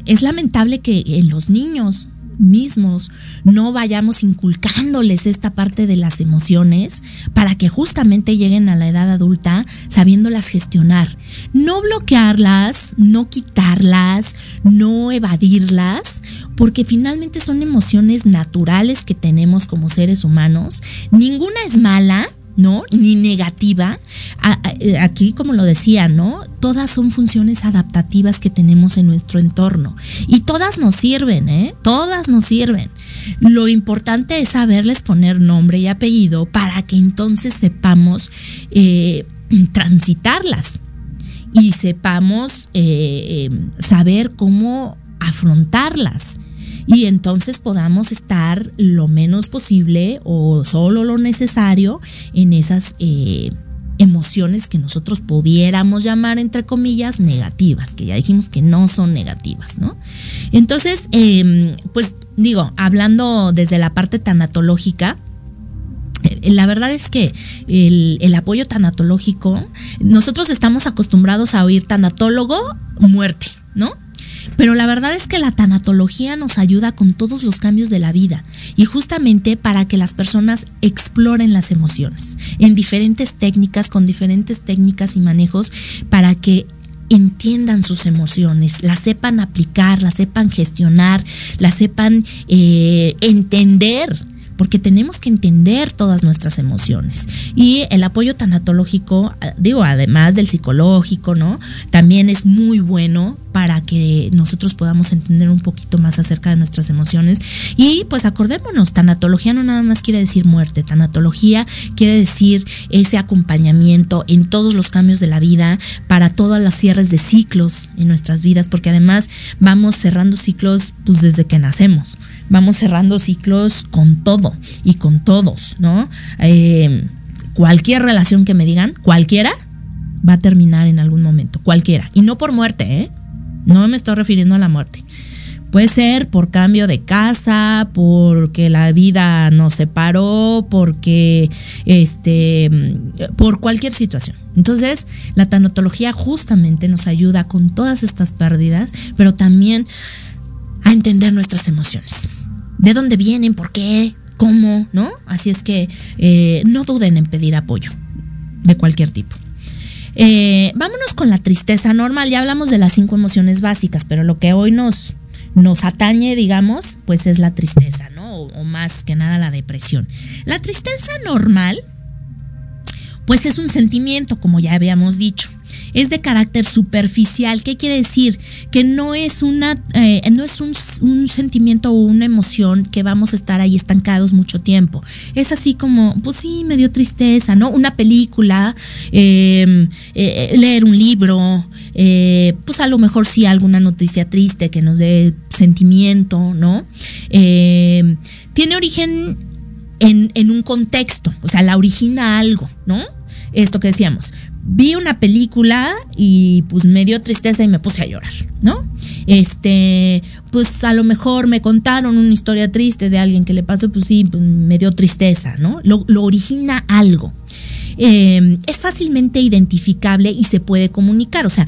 es lamentable que en los niños mismos no vayamos inculcándoles esta parte de las emociones para que justamente lleguen a la edad adulta sabiéndolas gestionar. No bloquearlas, no quitarlas, no evadirlas, porque finalmente son emociones naturales que tenemos como seres humanos. Ninguna es mala, ¿no? Ni negativa. Eh, aquí, como lo decía, ¿no? Todas son funciones adaptativas que tenemos en nuestro entorno. Y todas nos sirven, ¿eh? Todas nos sirven. Lo importante es saberles poner nombre y apellido para que entonces sepamos eh, [clears throat] transitarlas y sepamos eh, saber cómo afrontarlas y entonces podamos estar lo menos posible o solo lo necesario en esas eh, emociones que nosotros pudiéramos llamar entre comillas negativas, que ya dijimos que no son negativas, ¿no? Entonces, em, pues digo, hablando desde la parte tanatológica, eh, la verdad es que el, el, apoyo tanatológico, nosotros estamos acostumbrados a oír tanatólogo, muerte, ¿no? Pero la verdad es que la tanatología nos ayuda con todos los cambios de la vida y justamente para que las personas exploren las emociones en diferentes técnicas, con diferentes técnicas y manejos para que entiendan sus emociones, las sepan aplicar, las sepan gestionar, las sepan eh, entender porque tenemos que entender todas nuestras emociones. Y el apoyo tanatológico, eh, digo, además del psicológico, ¿no? También es muy bueno para que nosotros podamos entender un poquito más acerca de nuestras emociones. Y pues acordémonos, tanatología no nada más quiere decir muerte, tanatología quiere decir ese acompañamiento en todos los cambios de la vida, para todas las cierres de ciclos en nuestras vidas, porque además vamos cerrando ciclos pues desde que nacemos vamos cerrando ciclos con todo y con todos, ¿no? Eh, cualquier relación que me digan, cualquiera, va a terminar en algún momento, cualquiera. Y no por muerte, ¿eh? No me estoy refiriendo a la muerte. Puede ser por cambio de casa, porque la vida nos separó, porque este, por cualquier situación. Entonces, la tanatología justamente nos ayuda con todas estas pérdidas, pero también a entender nuestras emociones de dónde vienen, por qué, cómo, ¿no? Así es que eh, no duden en pedir apoyo de cualquier tipo. Eh, vámonos con la tristeza normal. Ya hablamos de las cinco emociones básicas, pero lo que hoy nos, nos atañe, digamos, pues es la tristeza, ¿no? o más que nada la depresión. La tristeza normal, pues es un sentimiento, como ya habíamos dicho es de carácter superficial. ¿Qué quiere decir? Que no es una, eh, no es un, sentimiento o una emoción que vamos a estar ahí estancados mucho tiempo. Es así como, pues sí, me dio tristeza, ¿no? Una película, em, eh, leer un libro, eh, pues a lo mejor sí alguna noticia triste que nos dé sentimiento, ¿no? Em, tiene origen en, en, un contexto, o sea, la origina algo, ¿no? Esto que decíamos, vi una película y pues me dio tristeza y me puse a llorar, ¿no? Este, pues a lo mejor me contaron una historia triste de alguien que le pasó, pues sí, pues me dio tristeza, ¿no? Lo, origina algo. Em, es fácilmente identificable y se puede comunicar, o sea,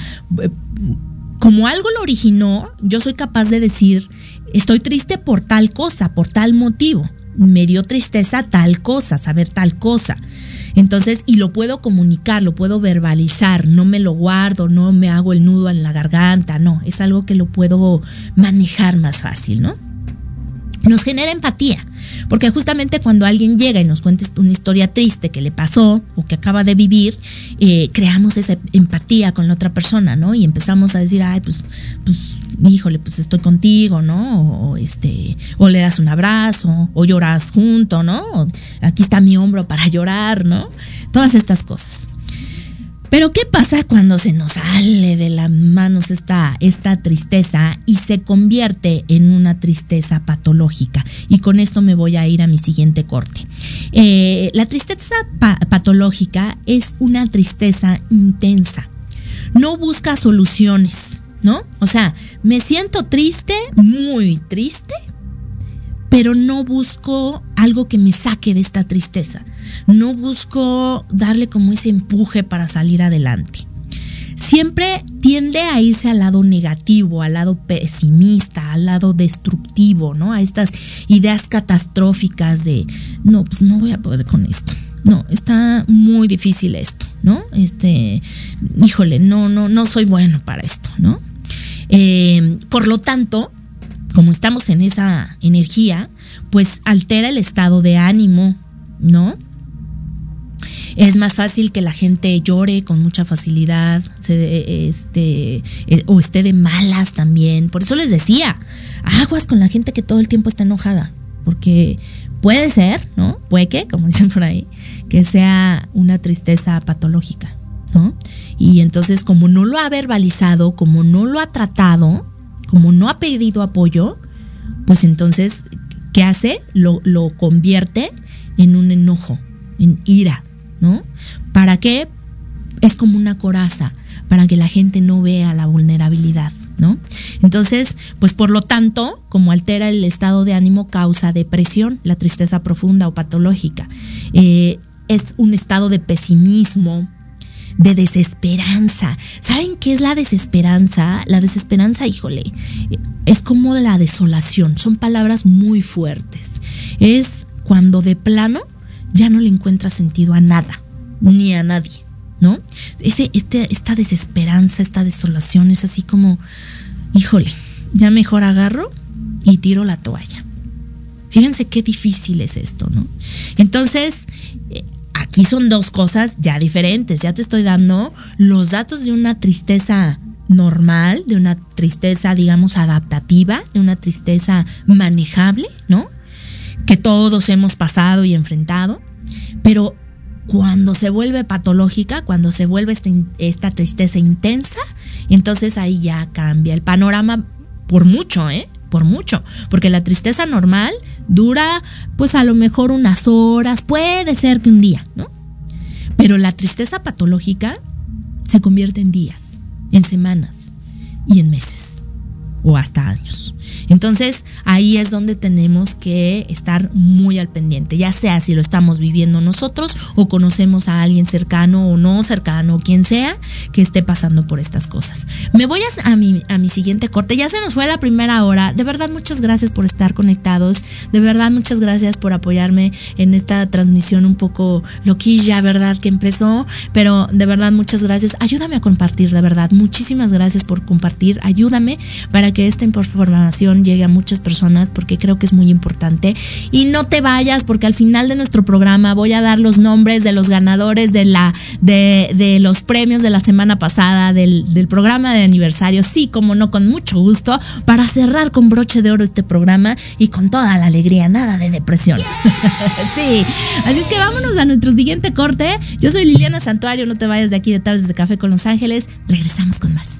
como algo lo originó, yo soy capaz de decir, estoy triste por tal cosa, por tal motivo, me dio tristeza tal cosa, saber tal cosa. Entonces, y lo puedo comunicar, lo puedo verbalizar, no me lo guardo, no me hago el nudo en la garganta, no, es algo que lo puedo manejar más fácil, ¿no? Nos genera empatía, porque justamente cuando alguien llega y nos cuenta una historia triste que le pasó o que acaba de vivir, eh, creamos esa empatía con la otra persona, ¿no? Y empezamos a decir, ay, pues, pues híjole, pues estoy contigo, ¿no? O, este, o le das un abrazo, o lloras junto, ¿no? aquí está mi hombro para llorar, ¿no? Todas estas cosas. Pero ¿qué pasa cuando se nos sale de las manos esta, esta tristeza y se convierte en una tristeza patológica? Y con esto me voy a ir a mi siguiente corte. Eh, la tristeza patológica es una tristeza intensa. No busca soluciones, ¿no? O sea, me siento triste, muy triste, pero no busco algo que me saque de esta tristeza. No busco darle como ese empuje para salir adelante. Siempre tiende a irse al lado negativo, al lado pesimista, al lado destructivo, ¿no? A estas ideas catastróficas de, no, pues no voy a poder con esto. No, está muy difícil esto, ¿no? Este, híjole, no, no, no soy bueno para esto, ¿no? Eh, por lo tanto, como estamos en esa energía, pues altera el estado de ánimo, ¿no? Es más fácil que la gente llore con mucha facilidad, este, eh, o esté de malas también. Por eso les decía, aguas con la gente que todo el tiempo está enojada, porque puede ser, ¿no? Puede que, como [laughs] dicen por ahí, que sea una tristeza patológica, ¿no? Y entonces, como no lo ha verbalizado, como no lo ha tratado, como no ha pedido apoyo, pues entonces, ¿qué hace? Lo, lo convierte en un enojo, en ira, ¿no? ¿Para qué? Es como una coraza para que la gente no vea la vulnerabilidad, ¿no? Entonces, pues por lo tanto, como altera el estado de ánimo, causa depresión, la tristeza profunda o patológica. Eh, es un estado de pesimismo, de desesperanza. ¿Saben qué es la desesperanza? La desesperanza, híjole, es como la desolación. Son palabras muy fuertes. Es cuando de plano ya no le encuentra sentido a nada, ni a nadie, ¿no? Ese, este, esta desesperanza, esta desolación es así como, híjole, ya mejor agarro y tiro la toalla. Fíjense qué difícil es esto, ¿no? Entonces, eh, aquí son dos cosas ya diferentes. Ya te estoy dando los datos de una tristeza normal, de una tristeza, digamos, adaptativa, de una tristeza manejable, ¿no? Que todos hemos pasado y enfrentado. Pero cuando se vuelve patológica, cuando se vuelve esta tristeza intensa, entonces ahí ya cambia el panorama por mucho, ¿eh? Por mucho. Porque la tristeza normal dura pues a lo mejor unas horas, puede ser que un día, ¿no? Pero la tristeza patológica se convierte en días, en semanas y en meses o hasta años. Entonces ahí es donde tenemos que estar muy al pendiente, ya sea si lo estamos viviendo nosotros o conocemos a alguien cercano o no cercano, quien sea, que esté pasando por estas cosas. Me voy a, mi, a mi siguiente corte, ya se nos fue la primera hora, de verdad muchas gracias por estar conectados, de verdad muchas gracias por apoyarme en esta transmisión un poco loquilla, ¿verdad? Que empezó, pero de verdad muchas gracias, ayúdame a compartir, de verdad, muchísimas gracias por compartir, ayúdame para que esta información llegue a muchas personas porque creo que es muy importante. Y no te vayas porque al final de nuestro programa voy a dar los nombres de los ganadores de, la, de, los premios de la semana pasada del, del programa de aniversario. Sí, como no, con mucho gusto para cerrar con broche de oro este programa y con toda la alegría, nada de depresión. [laughs] sí, así es que vámonos a nuestro siguiente corte. Yo soy Liliana Santuario, no te vayas de aquí de tardes de café con Los Ángeles. Regresamos con más.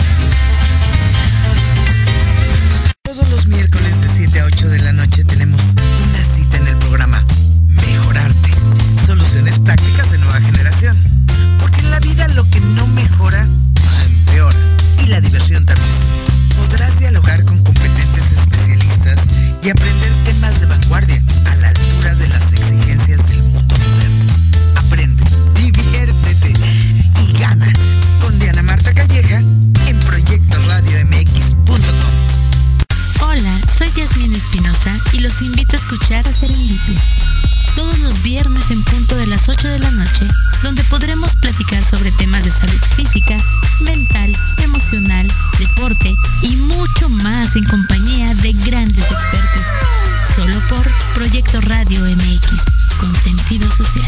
Mejora, empeora. Y la diversión también. Podrás dialogar con competentes especialistas y aprender temas de vanguardia a la altura de las exigencias del mundo moderno. Aprende, diviértete y gana con Diana Marta Calleja en proyectoradiomx.com. Hola, soy Yasmin Espinosa y los invito a escuchar a Serendipia. Todos los viernes en punto de las 8 de la noche, donde podremos platicar sobre temas de salud física, mental, emocional, deporte y mucho más en compañía de grandes expertos. Solo por Proyecto Radio MX, con sentido social.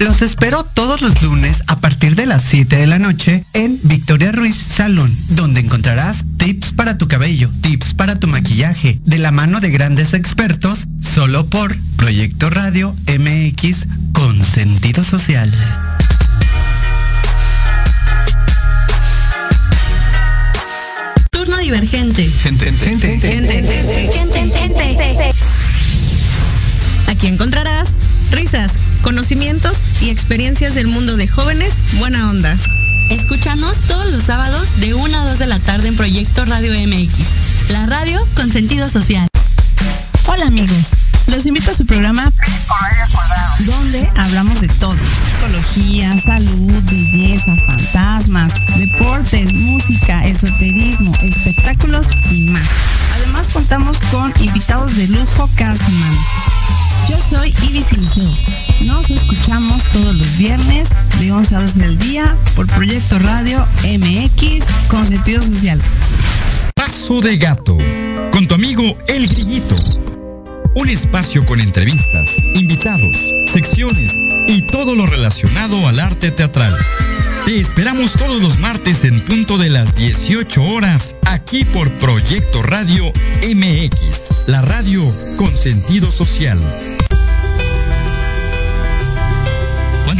Los espero todos los lunes a partir de las 7 de la noche en Victoria Ruiz Salón, donde encontrarás tips para tu cabello, tips para tu maquillaje, de la mano de grandes expertos, solo por Proyecto Radio MX con sentido social. Turno divergente. Gente, gente, gente. Aquí encontrarás risas, conocimientos y experiencias del mundo de jóvenes buena onda. Escúchanos todos los sábados de 1 a 2 de la tarde en Proyecto Radio MX, la radio con sentido social. Hola amigos, los invito a su programa donde hablamos de todo. Psicología, salud, belleza, fantasmas, deportes, música, esoterismo, espectáculos y más. Además contamos con invitados de lujo cada semana. Yo soy Ibis Liceo. Nos escuchamos todos los viernes de 11 a 12 del día por Proyecto Radio MX con sentido social. Paso de gato con tu amigo El Grillito. Un espacio con entrevistas, invitados, secciones y todo lo relacionado al arte teatral. Te esperamos todos los martes en punto de las 18 horas aquí por Proyecto Radio MX, la radio con sentido social.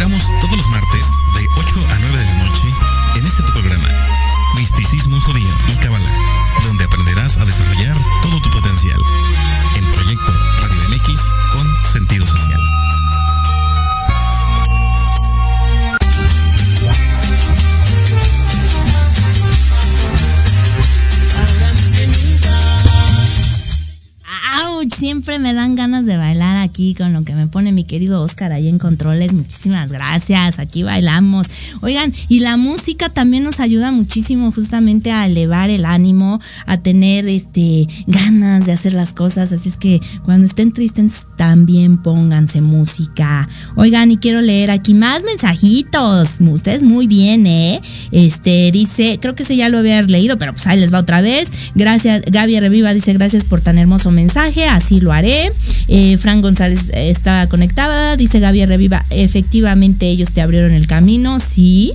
Esperamos todos los martes de 8 a 9 de la noche en este tu programa, Misticismo Judío y Kabbalah, donde aprenderás a desarrollar todo tu potencial. En Proyecto Radio MX con sentido social. Siempre me dan ganas de bailar aquí con lo que me pone mi querido Oscar ahí en controles. Muchísimas gracias. Aquí bailamos. Oigan, y la música también nos ayuda muchísimo justamente a elevar el ánimo, a tener este ganas de hacer las cosas. Así es que cuando estén tristes también pónganse música. Oigan, y quiero leer aquí más mensajitos. Ustedes muy bien, ¿eh? Este dice, creo que ese ya lo había leído, pero pues ahí les va otra vez. Gracias, Gaby Reviva dice gracias por tan hermoso mensaje, así lo haré. Eh, Fran González eh, está conectada, dice Gaby Reviva, efectivamente ellos te abrieron el camino, sí.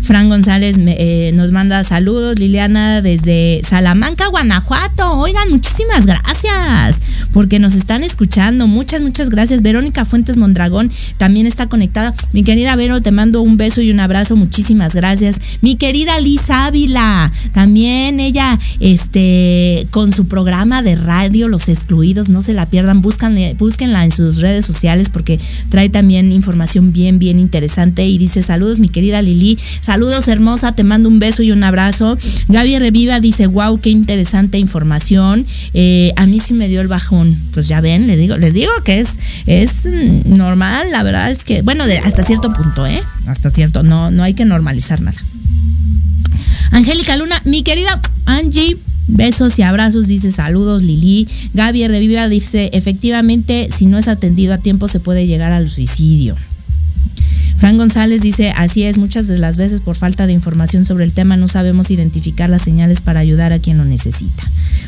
Fran González eh, nos manda saludos, Liliana desde Salamanca, Guanajuato. Oigan, muchísimas gracias porque nos están escuchando. Muchas, muchas gracias. Verónica Fuentes Mondragón también está conectada. Mi querida Vero, te mando un beso y un abrazo. Muchísimas gracias. Mi querida Liz Ávila, también ella, este, con su programa de radio, Los Excluidos, no se la pierdan. Búsquenla en sus redes sociales porque trae también información bien, bien interesante. Y dice: Saludos, mi querida Lili. Saludos, hermosa. Te mando un beso y un abrazo. Gaby Reviva dice: Wow, qué interesante información. Eh, a mí sí me dio el bajón. Pues ya ven, les digo, les digo que es, es normal, la verdad es que, bueno, hasta cierto punto, ¿eh? Hasta cierto, no, no hay que normalizar nada. Angélica Luna, mi querida Angie, Besos y abrazos, dice saludos Lili. Gaby Reviva dice, efectivamente, si no es atendido a tiempo se puede llegar al suicidio. Fran González dice, así es, muchas de las veces por falta de información sobre el tema no sabemos identificar las señales para ayudar a quien lo necesita.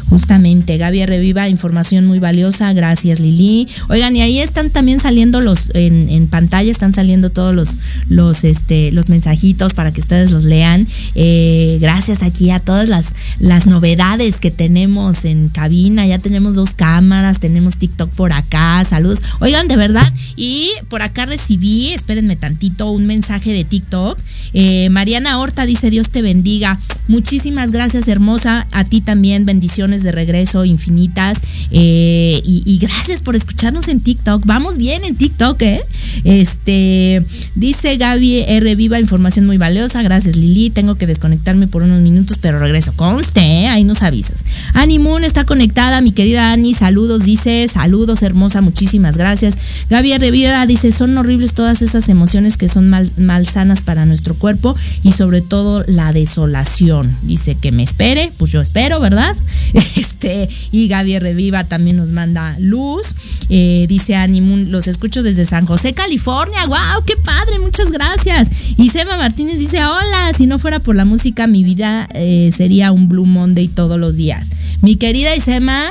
Justamente, Gaby Reviva, información muy valiosa, gracias Lili. Oigan, y ahí están también saliendo los, en, en pantalla están saliendo todos los, los, este, los mensajitos para que ustedes los lean. Eh, gracias aquí a todas las, las novedades que tenemos en cabina, ya tenemos dos cámaras, tenemos TikTok por acá, saludos. Oigan, de verdad, y por acá recibí, espérenme tantito, un mensaje de TikTok. Eh, Mariana Horta dice, Dios te bendiga. Muchísimas gracias, hermosa. A ti también, bendiciones de regreso infinitas. Eh, y, gracias por escucharnos en TikTok. Vamos bien en TikTok, ¿eh? Este, dice Gaby R. Viva, información muy valiosa. Gracias, Lili. Tengo que desconectarme por unos minutos, pero regreso. Conste, ¿eh? ahí nos avisas. Annie Moon está conectada, mi querida Annie. Saludos, dice. Saludos, hermosa. Muchísimas gracias. Gaby R. Viva dice, son horribles todas esas emociones que son mal, malsanas para nuestro cuerpo y sobre todo la desolación. Dice que me espere, pues yo espero, ¿verdad? [laughs] Este, y Gaby Reviva también nos manda luz. Eh, dice Animun, los escucho desde San José, California. ¡Wow! ¡Qué padre! Muchas gracias. Y Sema Martínez dice: Hola, si no fuera por la música, mi vida eh, sería un Blue Monday todos los días. Mi querida Isema,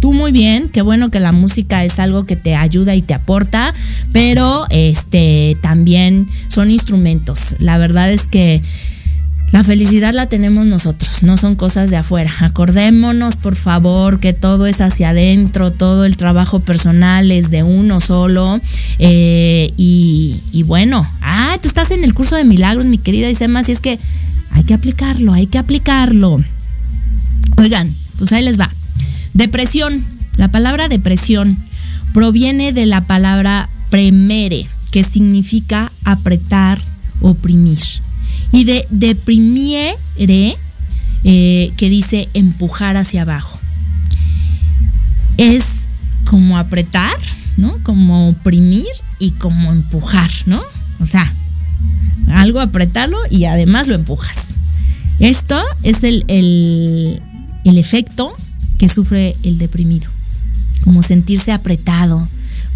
tú muy bien, qué bueno que la música es algo que te ayuda y te aporta, pero este también son instrumentos. La verdad es que La felicidad la tenemos nosotros, no son cosas de afuera. Acordémonos, por favor, que todo es hacia adentro, todo el trabajo personal es de uno solo. Eh, y, bueno, ah, tú estás en el curso de milagros, mi querida Isema, así es que hay que aplicarlo, hay que aplicarlo. Oigan, pues ahí les va. Depresión. La palabra depresión proviene de la palabra premere, que significa apretar, oprimir y de deprimire, eh, que dice empujar hacia abajo. Es como apretar, ¿no? Como oprimir y como empujar, ¿no? O sea, algo apretarlo y además lo empujas. Esto es el, el, el efecto que sufre el deprimido. Como sentirse apretado,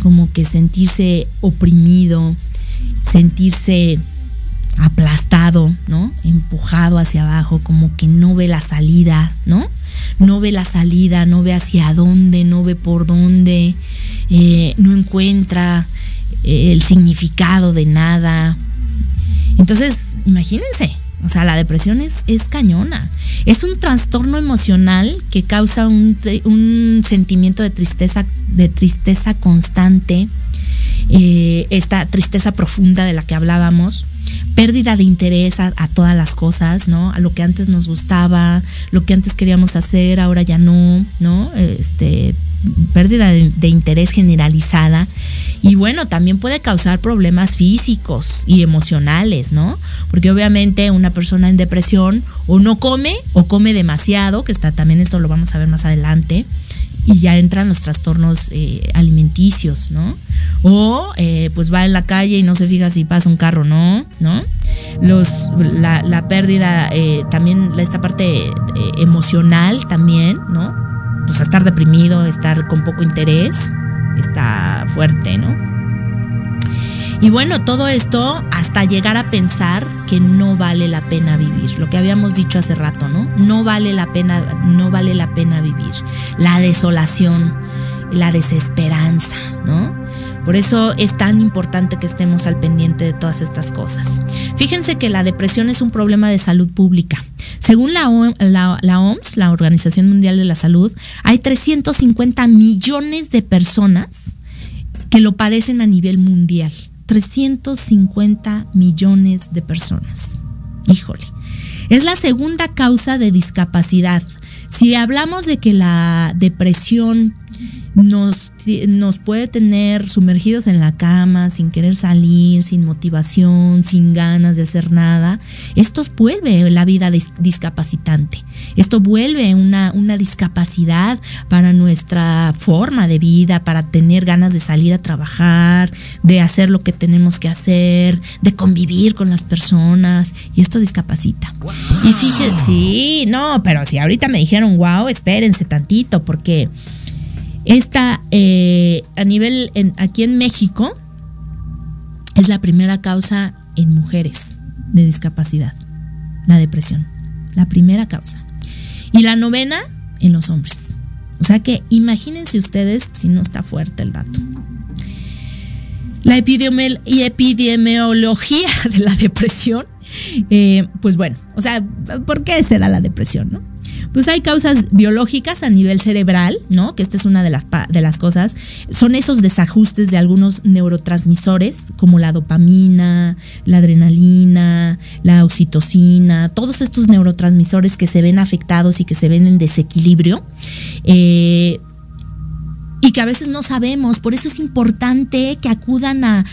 como que sentirse oprimido, sentirse aplastado, ¿no? Empujado hacia abajo, como que no ve la salida, ¿no? No ve la salida, no ve hacia dónde, no ve por dónde, eh, no encuentra eh, el significado de nada. Entonces, imagínense, o sea, la depresión es, es cañona. Es un trastorno emocional que causa un, un sentimiento de tristeza, de tristeza constante, eh, esta tristeza profunda de la que hablábamos, pérdida de interés a, todas las cosas, ¿no? A lo que antes nos gustaba, lo que antes queríamos hacer, ahora ya no, ¿no? Este, pérdida de, de interés generalizada. Y bueno, también puede causar problemas físicos y emocionales, ¿no? Porque obviamente una persona en depresión o no come o come demasiado, que está también esto lo vamos a ver más adelante, y ya entran los trastornos eh, alimenticios, ¿no? O eh, pues va en la calle y no se fija si pasa un carro, ¿no? ¿No? Los, la, la pérdida, eh, también esta parte emocional también, ¿no? Pues estar deprimido, estar con poco interés, está fuerte, ¿no? Y bueno, todo esto hasta llegar a pensar que no vale la pena vivir, lo que habíamos dicho hace rato, ¿no? No vale la pena, no vale la pena vivir. La desolación, la desesperanza, ¿no? Por eso es tan importante que estemos al pendiente de todas estas cosas. Fíjense que la depresión es un problema de salud pública. Según la, OMS, la Organización Mundial de la Salud, hay 350 millones de personas que lo padecen a nivel mundial. 350 millones de personas. Híjole. Es la segunda causa de discapacidad. Si hablamos de que la depresión nos nos puede tener sumergidos en la cama, sin querer salir, sin motivación, sin ganas de hacer nada. Esto vuelve la vida discapacitante. Esto vuelve una, una discapacidad para nuestra forma de vida, para tener ganas de salir a trabajar, de hacer lo que tenemos que hacer, de convivir con las personas. Y esto discapacita. Y fíjense, sí, no, pero si ahorita me dijeron, wow, espérense tantito, porque esta, eh, a nivel, aquí en México, es la primera causa en mujeres de discapacidad, la depresión. La primera causa. Y la novena en los hombres. O sea que imagínense ustedes si no está fuerte el dato. La epidemiología [laughs] de la depresión, eh, pues bueno, o sea, ¿por qué se da la depresión? No? Pues hay causas biológicas a nivel cerebral, ¿no? Que esta es una de las, de las cosas. Son esos desajustes de algunos neurotransmisores, como la dopamina, la adrenalina, la oxitocina, todos estos neurotransmisores que se ven afectados y que se ven en desequilibrio. Eh, y que a veces no sabemos. Por eso es importante que acudan a,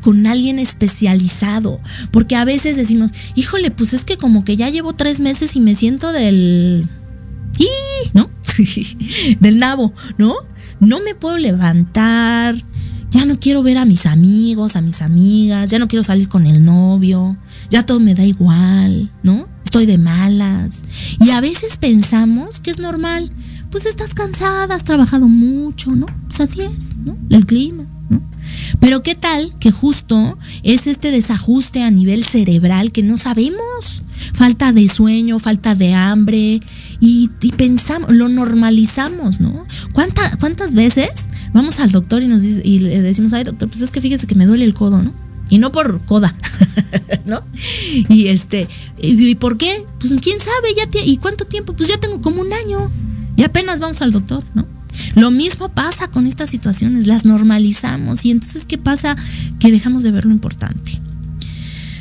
con alguien especializado. Porque a veces decimos, híjole, pues es que como que ya llevo tres meses y me siento del... ¿No? [laughs] del nabo, ¿no? No me puedo levantar. Ya no quiero ver a mis amigos, a mis amigas. Ya no quiero salir con el novio. Ya todo me da igual, ¿no? Estoy de malas. Y a veces pensamos que es normal pues estás cansada, has trabajado mucho, ¿no? Pues así es, ¿no? El clima, ¿no? Pero qué tal que justo es este desajuste a nivel cerebral que no sabemos, falta de sueño, falta de hambre y, pensamos, lo normalizamos, ¿no? ¿Cuántas veces vamos al doctor y nos dice, y le decimos, ay doctor, pues es que fíjese que me duele el codo, ¿no? y no por coda, [laughs] ¿no? Y este, ¿y por qué? Pues quién sabe, ya ¿y cuánto tiempo? Pues ya tengo como un año y apenas vamos al doctor, ¿no? Lo mismo pasa con estas situaciones, las normalizamos y entonces ¿qué pasa? Que dejamos de ver lo importante.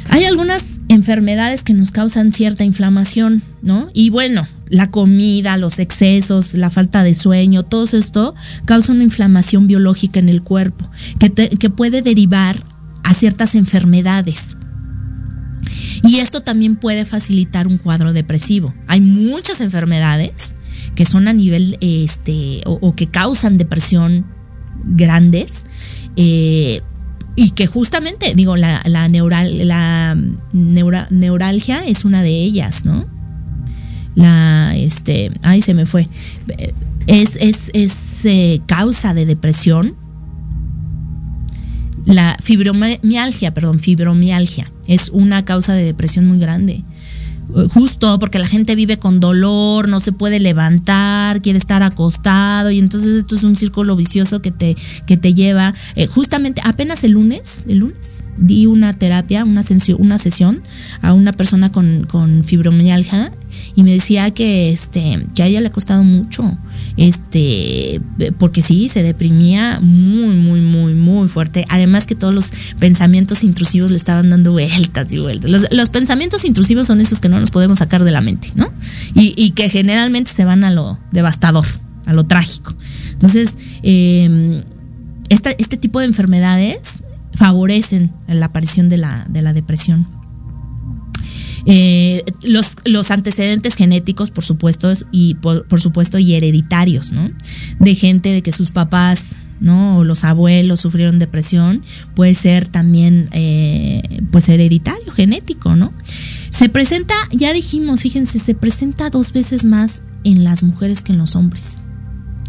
Hay algunas enfermedades que nos causan cierta inflamación, ¿no? Y bueno, la comida, los excesos, la falta de sueño, todo esto causa una inflamación biológica en el cuerpo que, que puede derivar a ciertas enfermedades. Y esto también puede facilitar un cuadro depresivo. Hay muchas enfermedades que son a nivel, este, o, que causan depresión grandes, eh, y que justamente, digo, la, la, neural, la neuralgia es una de ellas, ¿no? La, este, ay, se me fue. Es, es, es eh, causa de depresión. La fibromialgia, perdón, fibromialgia es una causa de depresión muy grande justo porque la gente vive con dolor, no se puede levantar, quiere estar acostado y entonces esto es un círculo vicioso que te, que te lleva. Eh, justamente apenas el lunes, el lunes, di una terapia, una, sesión, una sesión a una persona con, con fibromialgia y me decía que, este, que a ella le ha costado mucho este, porque sí, se deprimía muy, muy, muy, muy fuerte. Además que todos los pensamientos intrusivos le estaban dando vueltas y vueltas. Los, pensamientos intrusivos son esos que no nos podemos sacar de la mente, ¿no? Y, que generalmente se van a lo devastador, a lo trágico. Entonces, em, este tipo de enfermedades favorecen la aparición de la, de la depresión. Eh, los, los, antecedentes genéticos, por supuesto, y por, supuesto, y hereditarios, ¿no? De gente de que sus papás, ¿no? O los abuelos sufrieron depresión, puede ser también, eh, pues, hereditario, genético, ¿no? Se presenta, ya dijimos, fíjense, se presenta dos veces más en las mujeres que en los hombres.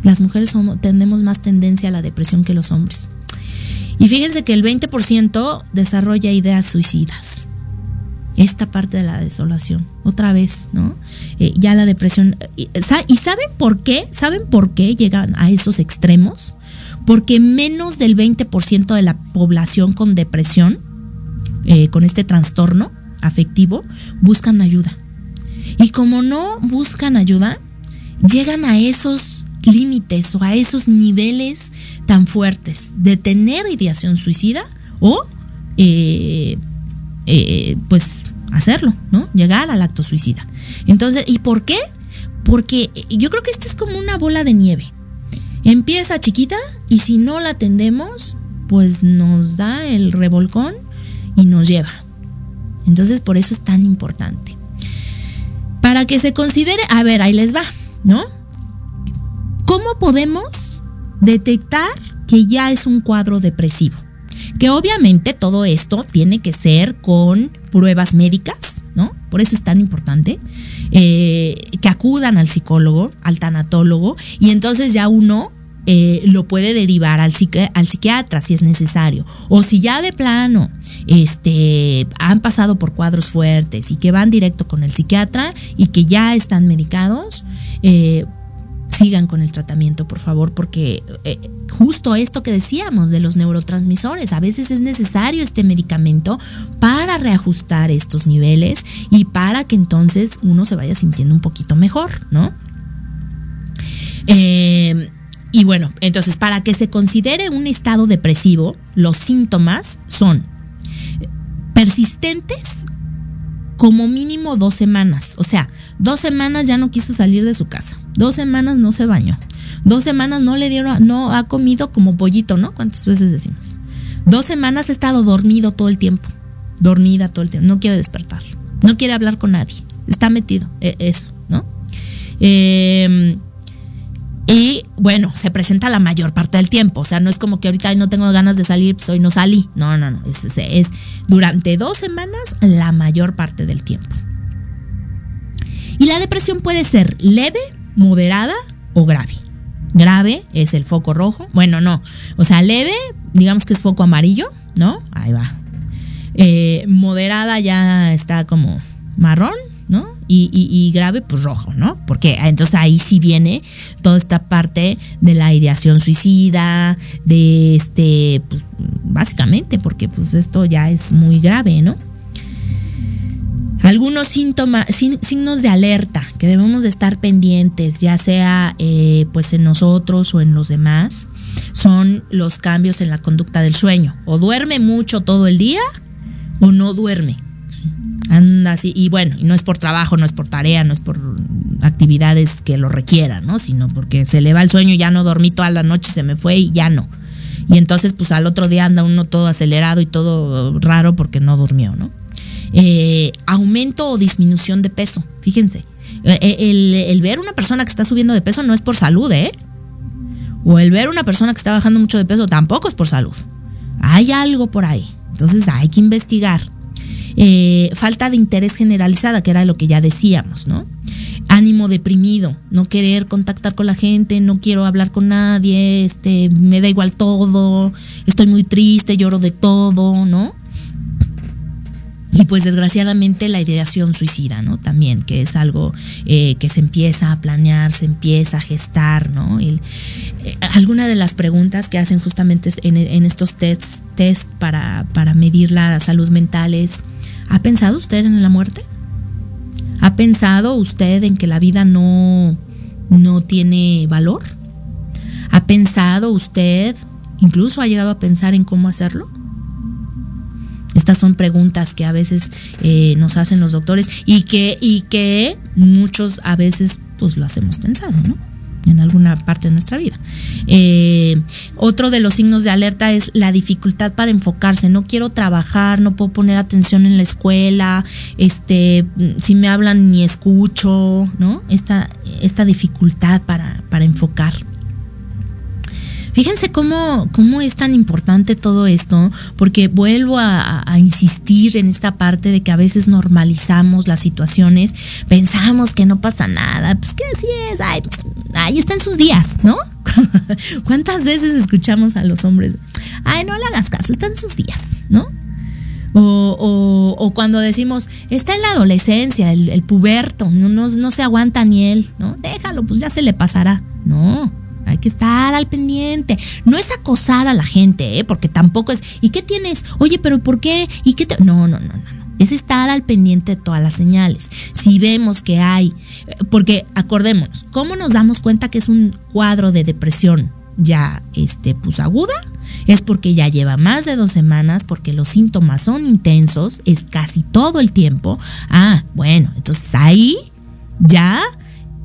Las mujeres somos, tenemos más tendencia a la depresión que los hombres. Y fíjense que el 20% desarrolla ideas suicidas esta parte de la desolación. Otra vez, ¿no? Eh, ya la depresión. ¿Y saben por qué? ¿Saben por qué llegan a esos extremos? Porque menos del 20% de la población con depresión, eh, con este trastorno afectivo, buscan ayuda. Y como no buscan ayuda, llegan a esos límites o a esos niveles tan fuertes de tener ideación suicida o eh, eh, pues hacerlo, ¿no? Llegar al acto suicida. Entonces, ¿y por qué? Porque yo creo que esta es como una bola de nieve. Empieza chiquita y si no la atendemos, pues nos da el revolcón y nos lleva. Entonces, por eso es tan importante. Para que se considere, a ver, ahí les va, ¿no? ¿Cómo podemos detectar que ya es un cuadro depresivo? Que obviamente todo esto tiene que ser con pruebas médicas, ¿no? Por eso es tan importante. Eh, que acudan al psicólogo, al tanatólogo, y entonces ya uno eh, lo puede derivar al, psiquiatra si es necesario. O si ya de plano este, han pasado por cuadros fuertes y que van directo con el psiquiatra y que ya están medicados, eh, sigan con el tratamiento, por favor, porque eh, justo esto que decíamos de los neurotransmisores, a veces es necesario este medicamento para reajustar estos niveles y para que entonces uno se vaya sintiendo un poquito mejor, ¿no? Eh, y bueno, entonces para que se considere un estado depresivo, los síntomas son persistentes como mínimo dos semanas. O sea, dos semanas ya no quiso salir de su casa. Dos semanas no se bañó. Dos semanas no le dieron, no ha comido como pollito, ¿no? ¿Cuántas veces decimos? Dos semanas ha estado dormido todo el tiempo. Dormida todo el tiempo. No quiere despertar. No quiere hablar con nadie. Está metido. E, eso, ¿no? Eh, y bueno, se presenta la mayor parte del tiempo. O sea, no es como que ahorita no tengo ganas de salir, pues hoy no salí. No, no, no. Es, durante dos semanas la mayor parte del tiempo. Y la depresión puede ser leve, moderada o grave. Grave es el foco rojo. Bueno, no. O sea, leve, digamos que es foco amarillo, ¿no? Ahí va. Eh, moderada ya está como marrón, ¿no? y, grave, pues rojo, ¿no? Porque entonces ahí sí viene toda esta parte de la ideación suicida, de este, pues básicamente, porque pues esto ya es muy grave, ¿no? Algunos síntomas, signos de alerta que debemos de estar pendientes, ya sea eh, pues en nosotros o en los demás, son los cambios en la conducta del sueño. O duerme mucho todo el día o no duerme. Anda así, y bueno, y no es por trabajo, no es por tarea, no es por actividades que lo requieran, ¿no? Sino porque se le va el sueño, ya no dormí toda la noche, se me fue y ya no. Y entonces, pues al otro día anda uno todo acelerado y todo raro porque no durmió, ¿no? Eh, aumento o disminución de peso. Fíjense, eh, eh, el, ver una persona que está subiendo de peso no es por salud, ¿eh? O el ver una persona que está bajando mucho de peso tampoco es por salud. Hay algo por ahí. Entonces hay que investigar. falta de interés generalizada, que era lo que ya decíamos, ¿no? Ánimo deprimido, no querer contactar con la gente, no quiero hablar con nadie, este, me da igual todo, estoy muy triste, lloro de todo, ¿no? Y pues desgraciadamente la ideación suicida, ¿no? También, que es algo eh, que se empieza a planear, se empieza a gestar, ¿no? Eh, alguna de las preguntas que hacen justamente en, estos test para, para medir la salud mental es, ¿ha pensado usted en la muerte? ¿Ha pensado usted en que la vida no, no tiene valor? ¿Ha pensado usted, incluso ha llegado a pensar en cómo hacerlo? Estas son preguntas que a veces eh, nos hacen los doctores y que, y que muchos a veces pues lo hacemos pensado, ¿no? en alguna parte de nuestra vida. Eh, otro de los signos de alerta es la dificultad para enfocarse. No quiero trabajar, no puedo poner atención en la escuela, este, si me hablan ni escucho, ¿no? Esta, esta dificultad para, para enfocar. Fíjense cómo, cómo es tan importante todo esto, porque vuelvo a, insistir en esta parte de que a veces normalizamos las situaciones, pensamos que no pasa nada, pues que así es, ay, ahí está en sus días, ¿no? [laughs] ¿Cuántas veces escuchamos a los hombres? Ay, no le hagas caso, está en sus días, ¿no? O, cuando decimos, está en la adolescencia, el, puberto, no, no, se aguanta ni él, ¿no? Déjalo, pues ya se le pasará. No, hay que estar al pendiente. No es acosar a la gente, ¿eh? porque tampoco es, ¿y qué tienes? Oye, pero ¿por qué? ¿Y qué te.? No, no, no, no. Es estar al pendiente de todas las señales. Si vemos que hay, porque acordémonos, ¿cómo nos damos cuenta que es un cuadro de depresión ya este, pues aguda? Es porque ya lleva más de dos semanas, porque los síntomas son intensos, es casi todo el tiempo. Ah, bueno, entonces ahí ya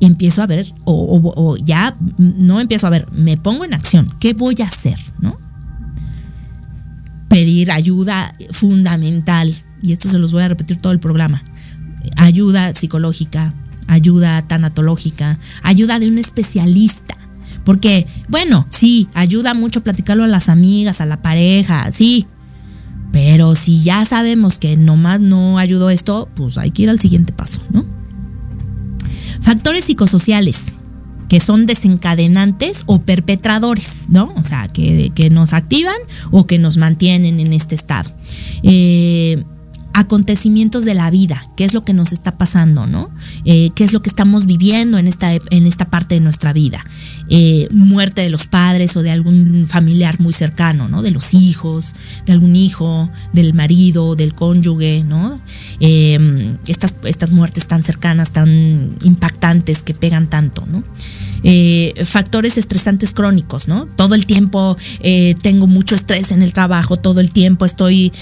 empiezo a ver, o, ya no empiezo a ver, me pongo en acción. ¿Qué voy a hacer? ¿No? Pedir ayuda fundamental, y esto se los voy a repetir todo el programa. Ayuda psicológica, ayuda tanatológica, ayuda de un especialista. Porque, bueno, sí, ayuda mucho platicarlo a las amigas, a la pareja, sí. Pero si ya sabemos que nomás no ayudó esto, pues hay que ir al siguiente paso, ¿no? Factores psicosociales que son desencadenantes o perpetradores, ¿no? O sea, que, nos activan o que nos mantienen en este estado. Eh, acontecimientos de la vida, qué es lo que nos está pasando, ¿no? Eh, qué es lo que estamos viviendo en esta, en esta parte de nuestra vida. Eh, muerte de los padres o de algún familiar muy cercano, ¿no? De los hijos, de algún hijo, del marido, del cónyuge, ¿no? Em, estas, estas muertes tan cercanas, tan impactantes que pegan tanto, ¿no? Eh, factores estresantes crónicos, ¿no? Todo el tiempo tengo mucho estrés en el trabajo, todo el tiempo estoy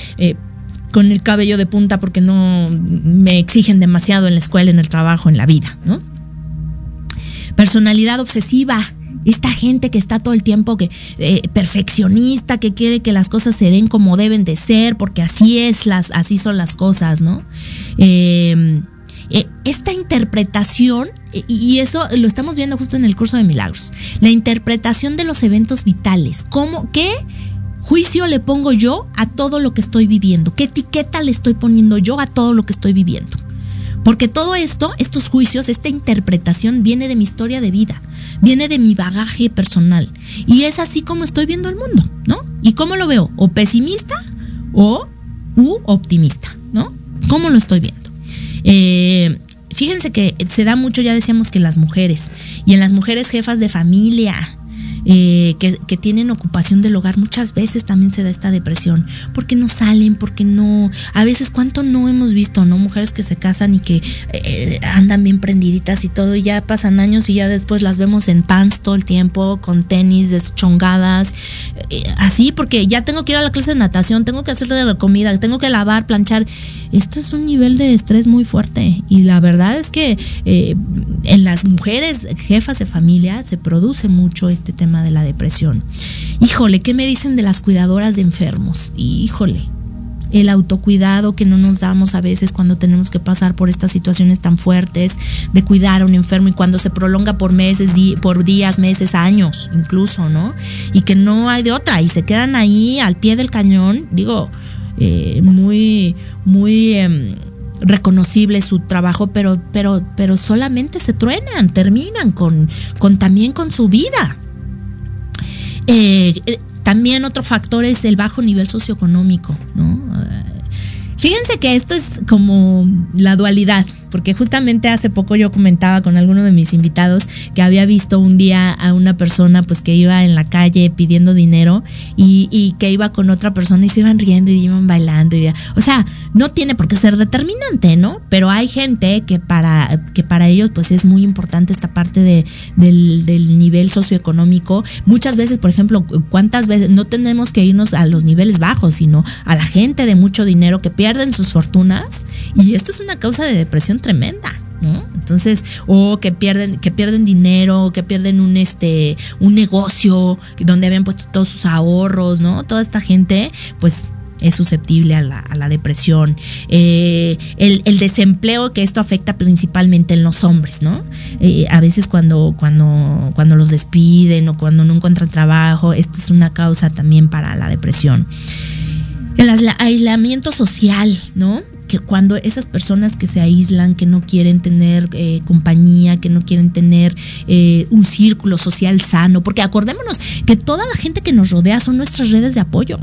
con el cabello de punta porque no me exigen demasiado en la escuela, en el trabajo, en la vida, ¿no? Personalidad obsesiva, esta gente que está todo el tiempo que eh, perfeccionista, que quiere que las cosas se den como deben de ser, porque así es las, así son las cosas, ¿no? Em, eh, esta interpretación, y eso lo estamos viendo justo en el curso de milagros, la interpretación de los eventos vitales, ¿cómo, qué juicio le pongo yo a todo lo que estoy viviendo? ¿Qué etiqueta le estoy poniendo yo a todo lo que estoy viviendo? Porque todo esto, estos juicios, esta interpretación viene de mi historia de vida, viene de mi bagaje personal. Y es así como estoy viendo el mundo, ¿no? ¿Y cómo lo veo? ¿O pesimista o u optimista, ¿no? ¿Cómo lo estoy viendo? Eh, fíjense que se da mucho, ya decíamos que en las mujeres, y en las mujeres jefas de familia, eh, que, tienen ocupación del hogar, muchas veces también se da esta depresión, porque no salen, porque no, a veces cuánto no hemos visto, ¿no? Mujeres que se casan y que eh, andan bien prendiditas y todo, y ya pasan años y ya después las vemos en pants todo el tiempo, con tenis, deschongadas, eh, así, porque ya tengo que ir a la clase de natación, tengo que hacer de la comida, tengo que lavar, planchar. Esto es un nivel de estrés muy fuerte y la verdad es que en las mujeres jefas de familia se produce mucho este tema de la depresión. Híjole, ¿qué me dicen de las cuidadoras de enfermos? Híjole, el autocuidado que no nos damos a veces cuando tenemos que pasar por estas situaciones tan fuertes de cuidar a un enfermo y cuando se prolonga por meses, por días, meses, años incluso, ¿no? Y que no hay de otra y se quedan ahí al pie del cañón, digo, eh, muy, muy... Em, reconocible su trabajo, pero, pero, pero solamente se truenan, terminan con, con también con su vida. Eh, eh, también otro factor es el bajo nivel socioeconómico, ¿no? Fíjense que esto es como la dualidad, porque justamente hace poco yo comentaba con alguno de mis invitados que había visto un día a una persona pues que iba en la calle pidiendo dinero y, que iba con otra persona y se iban riendo y iban bailando. Y, o sea, no tiene por qué ser determinante, ¿no? Pero hay gente que para, que para ellos pues es muy importante esta parte de, del, del nivel socioeconómico. Muchas veces, por ejemplo, ¿cuántas veces no tenemos que irnos a los niveles bajos, sino a la gente de mucho dinero que pierden sus fortunas? Y esto es una causa de depresión tremenda. ¿no? Entonces, o que pierden, que pierden dinero, que pierden un este, un negocio donde habían puesto todos sus ahorros, ¿no? Toda esta gente, pues es susceptible a la, depresión. Eh, el, desempleo, que esto afecta principalmente en los hombres, ¿no? Eh, a veces cuando, cuando, cuando los despiden o cuando no encuentran trabajo, esto es una causa también para la depresión. El aislamiento social, ¿no? Que cuando esas personas que se aíslan, que no quieren tener eh, compañía, que no quieren tener eh, un círculo social sano, porque acordémonos que toda la gente que nos rodea son nuestras redes de apoyo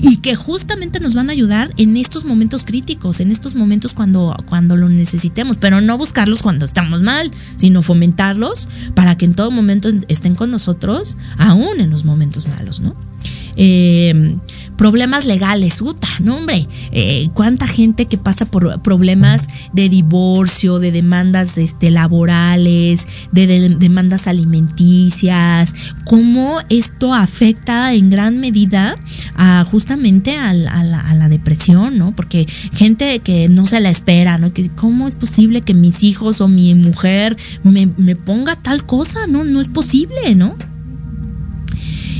y que justamente nos van a ayudar en estos momentos críticos, en estos momentos cuando, cuando lo necesitemos, pero no buscarlos cuando estamos mal, sino fomentarlos para que en todo momento estén con nosotros, aún en los momentos malos, ¿no? Eh, problemas legales, puta, no hombre, eh, cuánta gente que pasa por problemas de divorcio, de demandas este, laborales, de, demandas alimenticias, cómo esto afecta en gran medida a, justamente a, la, depresión, ¿no? Porque gente que no se la espera, ¿no? Que cómo es posible que mis hijos o mi mujer me, me ponga tal cosa, ¿no? No es posible, ¿no?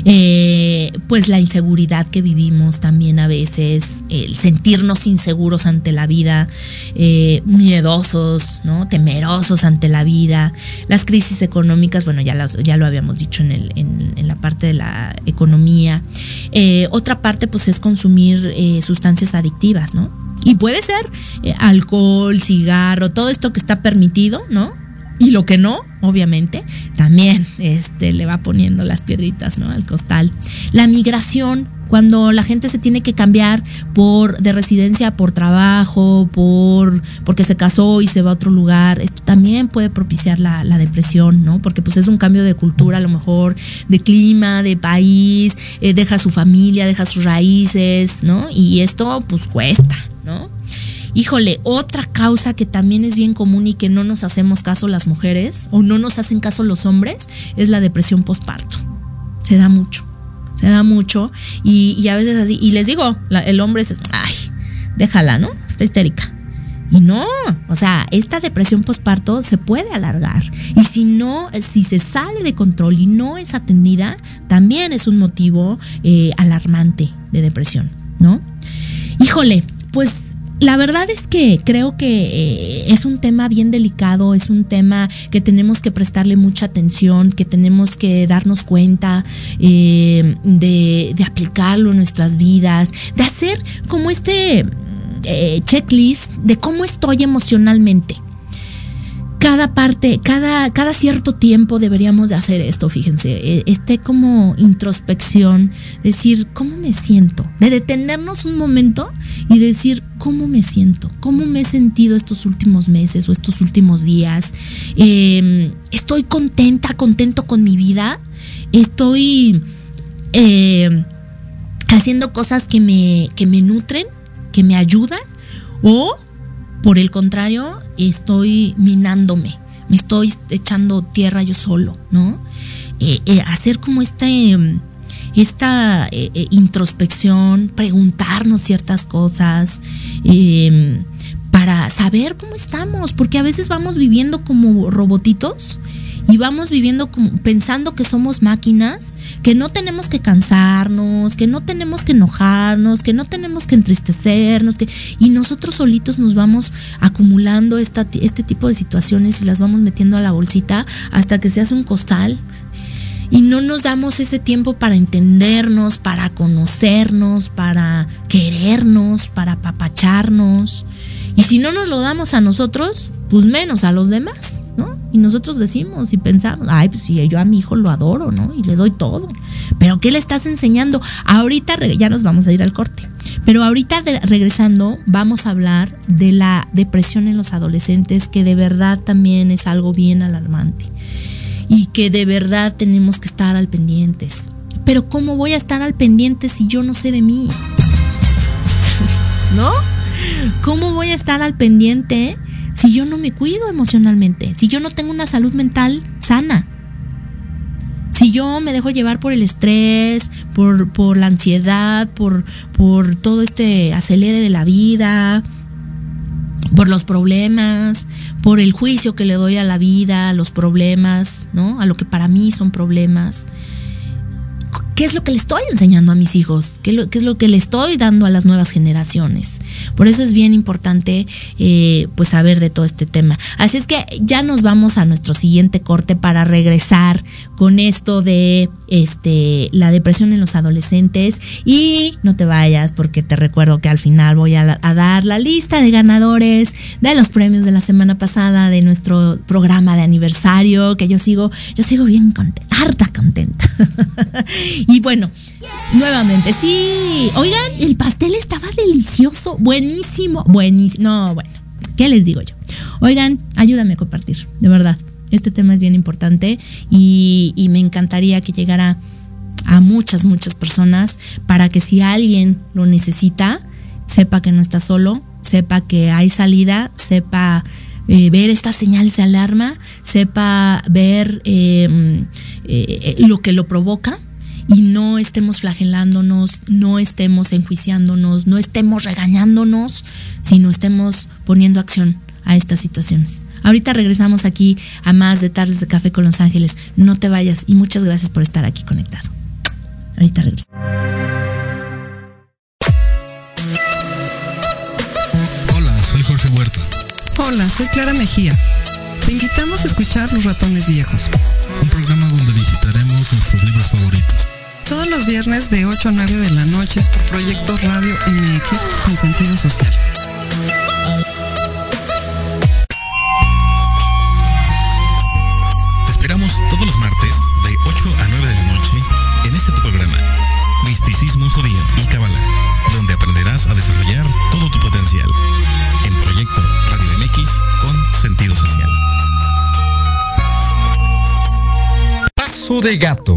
Eh, pues la inseguridad que vivimos también a veces, el sentirnos inseguros ante la vida, eh, miedosos, ¿no? temerosos ante la vida, las crisis económicas, bueno, ya, ya lo habíamos dicho en, el, en, la parte de la economía. Eh, otra parte pues es consumir sustancias adictivas, ¿no? Y puede ser alcohol, cigarro, todo esto que está permitido, ¿no? Y lo que no, obviamente, también este, le va poniendo las piedritas ¿no? al costal. La migración, cuando la gente se tiene que cambiar por de residencia por trabajo, por porque se casó y se va a otro lugar, esto también puede propiciar la, depresión, ¿no? Porque pues es un cambio de cultura, a lo mejor, de clima, de país, eh, deja su familia, deja sus raíces, ¿no? Y esto pues cuesta, ¿no? Híjole, otra causa que también es bien común y que no nos hacemos caso las mujeres o no nos hacen caso los hombres es la depresión postparto. Se da mucho, se da mucho y, a veces así. Y les digo, el hombre es, ay, déjala, ¿no? Está histérica. Y no, o sea, esta depresión postparto se puede alargar. Y si no, si se sale de control y no es atendida, también es un motivo eh, alarmante de depresión, ¿no? Híjole, pues la verdad es que creo que eh, es un tema bien delicado, es un tema que tenemos que prestarle mucha atención, que tenemos que darnos cuenta eh, de, aplicarlo en nuestras vidas, de hacer como este eh, checklist de cómo estoy emocionalmente. Cada parte, cada, cada cierto tiempo deberíamos de hacer esto, fíjense, e, este como introspección, decir cómo me siento, de detenernos un momento y decir cómo me siento, cómo me he sentido estos últimos meses o estos últimos días, em, estoy contenta, contento con mi vida, estoy em, haciendo cosas que me, que me nutren, que me ayudan, o por el contrario, estoy minándome, me estoy echando tierra yo solo, ¿no? Eh, eh, hacer como este, esta eh, introspección, preguntarnos ciertas cosas, em, para saber cómo estamos, porque a veces vamos viviendo como robotitos y vamos viviendo como pensando que somos máquinas, que no tenemos que cansarnos, que no tenemos que enojarnos, que no tenemos que entristecernos, que y nosotros solitos nos vamos acumulando esta, este tipo de situaciones y las vamos metiendo a la bolsita hasta que se hace un costal y no nos damos ese tiempo para entendernos, para conocernos, para querernos, para apapacharnos. Y si no nos lo damos a nosotros, pues menos a los demás, ¿no? Y nosotros decimos y pensamos, ay, pues sí, yo a mi hijo lo adoro, ¿no? Y le doy todo. Pero ¿qué le estás enseñando? Ahorita ya nos vamos a ir al corte. Pero ahorita regresando vamos a hablar de la depresión en los adolescentes, que de verdad también es algo bien alarmante. Y que de verdad tenemos que estar al pendientes. Pero ¿cómo voy a estar al pendiente si yo no sé de mí? [laughs] ¿No? ¿Cómo voy a estar al pendiente si yo no me cuido emocionalmente? Si yo no tengo una salud mental sana. Si yo me dejo llevar por el estrés, por, por la ansiedad, por, por todo este acelere de la vida, por los problemas, por el juicio que le doy a la vida, a los problemas, ¿no? A lo que para mí son problemas. ¿Qué es lo que le estoy enseñando a mis hijos? ¿Qué, es lo que le estoy dando a las nuevas generaciones? Por eso es bien importante eh, pues saber de todo este tema. Así es que ya nos vamos a nuestro siguiente corte para regresar con esto de este, la depresión en los adolescentes. Y no te vayas porque te recuerdo que al final voy a, dar la lista de ganadores de los premios de la semana pasada de nuestro programa de aniversario, que yo sigo, yo sigo bien contenta, harta contenta. [laughs] y bueno, nuevamente, sí, oigan, el pastel estaba delicioso, buenísimo, buenísimo. No, bueno, ¿qué les digo yo? Oigan, ayúdame a compartir, de verdad. Este tema es bien importante y, me encantaría que llegara a muchas, muchas personas para que si alguien lo necesita, sepa que no está solo, sepa que hay salida, sepa eh, ver estas señales de alarma, sepa ver em, eh, lo que lo provoca y no estemos flagelándonos, no estemos enjuiciándonos, no estemos regañándonos, sino estemos poniendo acción a estas situaciones. Ahorita regresamos aquí a más de Tardes de Café con Los Ángeles. No te vayas y muchas gracias por estar aquí conectado. Ahorita regresamos. Hola, soy Jorge Huerta. Hola, soy Clara Mejía. Te invitamos a escuchar Los Ratones Viejos. Un programa donde visitaremos nuestros libros favoritos. Todos los viernes de 8 a 9 de la noche por Proyecto Radio MX con sentido social. Te esperamos todos los martes de 8 a 9 de la noche en este tu programa, Misticismo Judío y Kabbalah, donde aprenderás a desarrollar todo tu potencial en Proyecto Radio MX con sentido social. Paso de gato,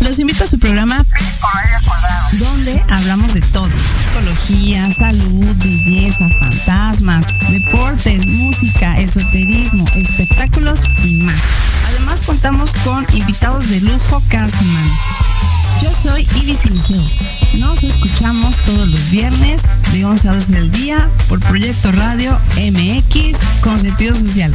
los invito a su programa donde hablamos de todo. Psicología, salud, belleza, fantasmas, deportes, música, esoterismo, espectáculos y más. Además contamos con invitados de lujo cada semana. Yo soy Ibis Liceo. Nos escuchamos todos los viernes de 11 a 12 del día por Proyecto Radio MX con sentido social.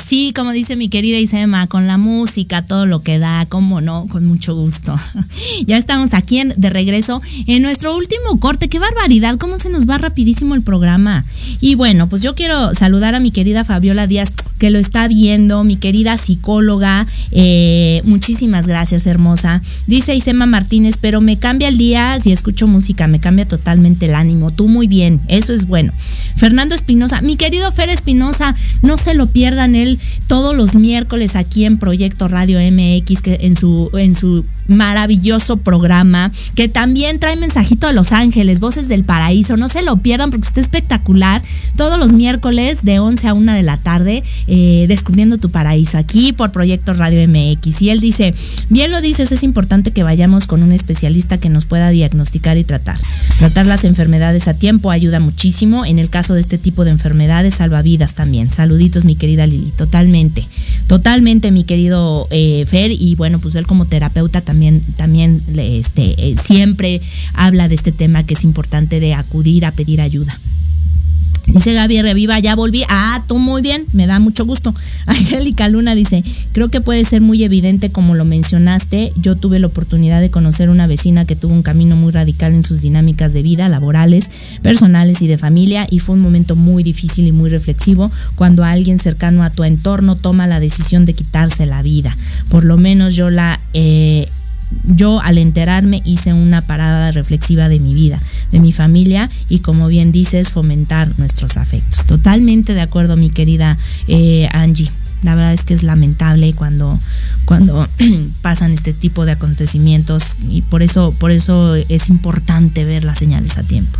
Así como dice mi querida Isema, con la música, todo lo que da, como no, con mucho gusto. [laughs] ya estamos aquí en, de regreso en nuestro último corte. Qué barbaridad, cómo se nos va rapidísimo el programa. Y bueno, pues yo quiero saludar a mi querida Fabiola Díaz, que lo está viendo, mi querida psicóloga. Eh, muchísimas gracias, hermosa. Dice Isema Martínez, pero me cambia el día si escucho música, me cambia totalmente el ánimo. Tú muy bien, eso es bueno. Fernando Espinosa, mi querido Fer Espinosa, no se lo pierdan él todos los miércoles aquí en Proyecto Radio MX, que en su, en su maravilloso programa, que también trae mensajito de Los Ángeles, Voces del Paraíso. No se lo pierdan porque está espectacular. Todos los miércoles de 11 a 1 de la tarde, eh, descubriendo tu paraíso aquí por Proyecto Radio MX. Y él dice, bien lo dices, es importante que vayamos con un especialista que nos pueda diagnosticar y tratar. Tratar las enfermedades a tiempo ayuda muchísimo. En el caso de este tipo de enfermedades, salva vidas también. Saluditos, mi querida Lili, totalmente. Totalmente, mi querido eh, Fer. Y bueno, pues él como terapeuta también, también este, eh, siempre habla de este tema que es importante de acudir a pedir ayuda. Dice Gaby Reviva, ya volví. Ah, tú muy bien, me da mucho gusto. [laughs] Angélica Luna dice, creo que puede ser muy evidente como lo mencionaste. Yo tuve la oportunidad de conocer una vecina que tuvo un camino muy radical en sus dinámicas de vida, laborales, personales y de familia, y fue un momento muy difícil y muy reflexivo cuando alguien cercano a tu entorno toma la decisión de quitarse la vida. Por lo menos yo la... Eh, yo al enterarme hice una parada reflexiva de mi vida, de mi familia y como bien dices, fomentar nuestros afectos. Totalmente de acuerdo, mi querida eh, Angie. La verdad es que es lamentable cuando, cuando [clears throat] pasan este tipo de acontecimientos y por eso, por eso es importante ver las señales a tiempo.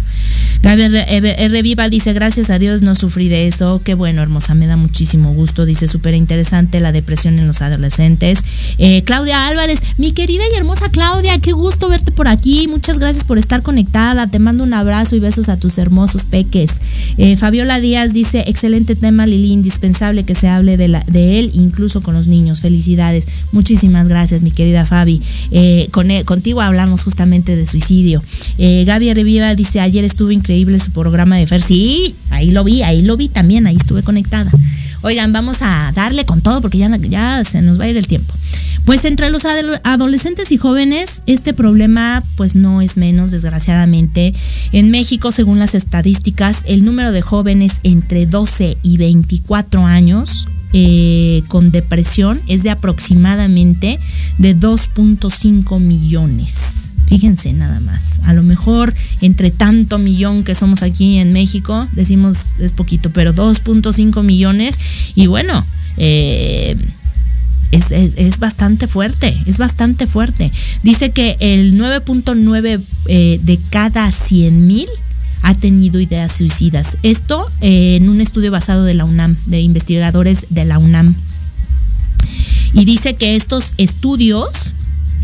Gabriel R. Dice, gracias a Dios no sufrí de eso. Qué bueno, hermosa, me da muchísimo gusto. Dice, súper interesante la depresión en los adolescentes. Eh, Claudia Álvarez, mi querida y hermosa Claudia, qué gusto verte por aquí. Muchas gracias por estar conectada. Te mando un abrazo y besos a tus hermosos peques. Eh, Fabiola Díaz dice, excelente tema, Lili, indispensable que se hable de, la, de él, incluso con los niños. Felicidades. Muchísimas gracias, mi querida Fabi. Eh, con, contigo hablamos justamente de suicidio. Gaby Reviva dice, ayer estuve increíble su programa de Fer. Sí, ahí lo vi, ahí lo vi también, ahí estuve conectada. Oigan, vamos a darle con todo porque ya, ya se nos va a ir el tiempo. Pues entre los adolescentes y jóvenes, este problema pues no es menos, desgraciadamente. En México, según las estadísticas, el número de jóvenes entre 12 y 24 años eh, con depresión es de aproximadamente de 2.5 millones. Fíjense nada más. A lo mejor entre tanto millón que somos aquí en México, decimos es poquito, pero 2.5 millones. Y bueno, eh, es, bastante fuerte, es bastante fuerte. Dice que el 9.9 eh, de cada 100 mil ha tenido ideas suicidas. Esto eh, en un estudio basado de la UNAM, de investigadores de la UNAM. Y dice que estos estudios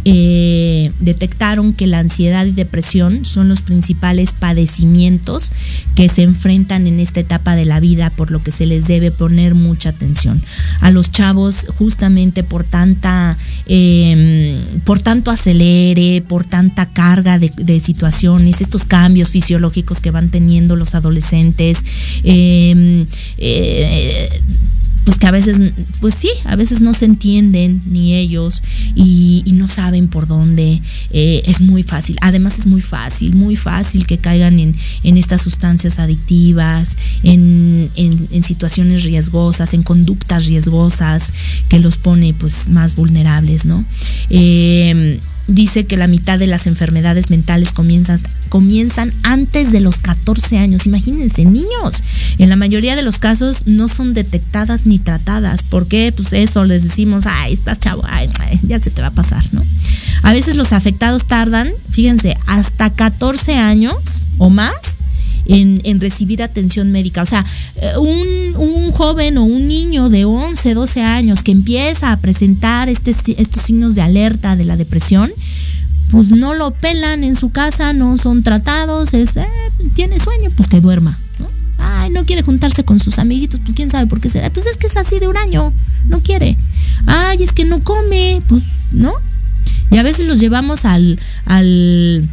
eh, detectaron que la ansiedad y depresión son los principales padecimientos que se enfrentan en esta etapa de la vida, por lo que se les debe poner mucha atención. A los chavos, justamente por tanta, em, por tanto acelere, por tanta carga de, situaciones, estos cambios fisiológicos que van teniendo los adolescentes, em, eh, pues que a veces, pues sí, a veces no se entienden ni ellos y, no saben por dónde. Eh, es muy fácil, además es muy fácil, muy fácil que caigan en, estas sustancias adictivas, en, situaciones riesgosas, en conductas riesgosas que los pone pues más vulnerables, ¿no? Eh, dice que la mitad de las enfermedades mentales comienzan, comienzan antes de los 14 años. Imagínense, niños. En la mayoría de los casos no son detectadas ni tratadas. ¿Por qué? Pues eso les decimos, ay, estás chavo, ay, ya se te va a pasar, ¿no? A veces los afectados tardan, fíjense, hasta 14 años o más en, recibir atención médica. O sea, eh, un, joven o un niño de 11, 12 años que empieza a presentar este, estos signos de alerta de la depresión, pues no lo pelan en su casa, no son tratados, es, eh, tiene sueño, pues que duerma. ¿no? Ay, no quiere juntarse con sus amiguitos, pues quién sabe por qué será. Pues es que es así de un año, no quiere. Ay, es que no come, pues, ¿no? Y a veces los llevamos al, al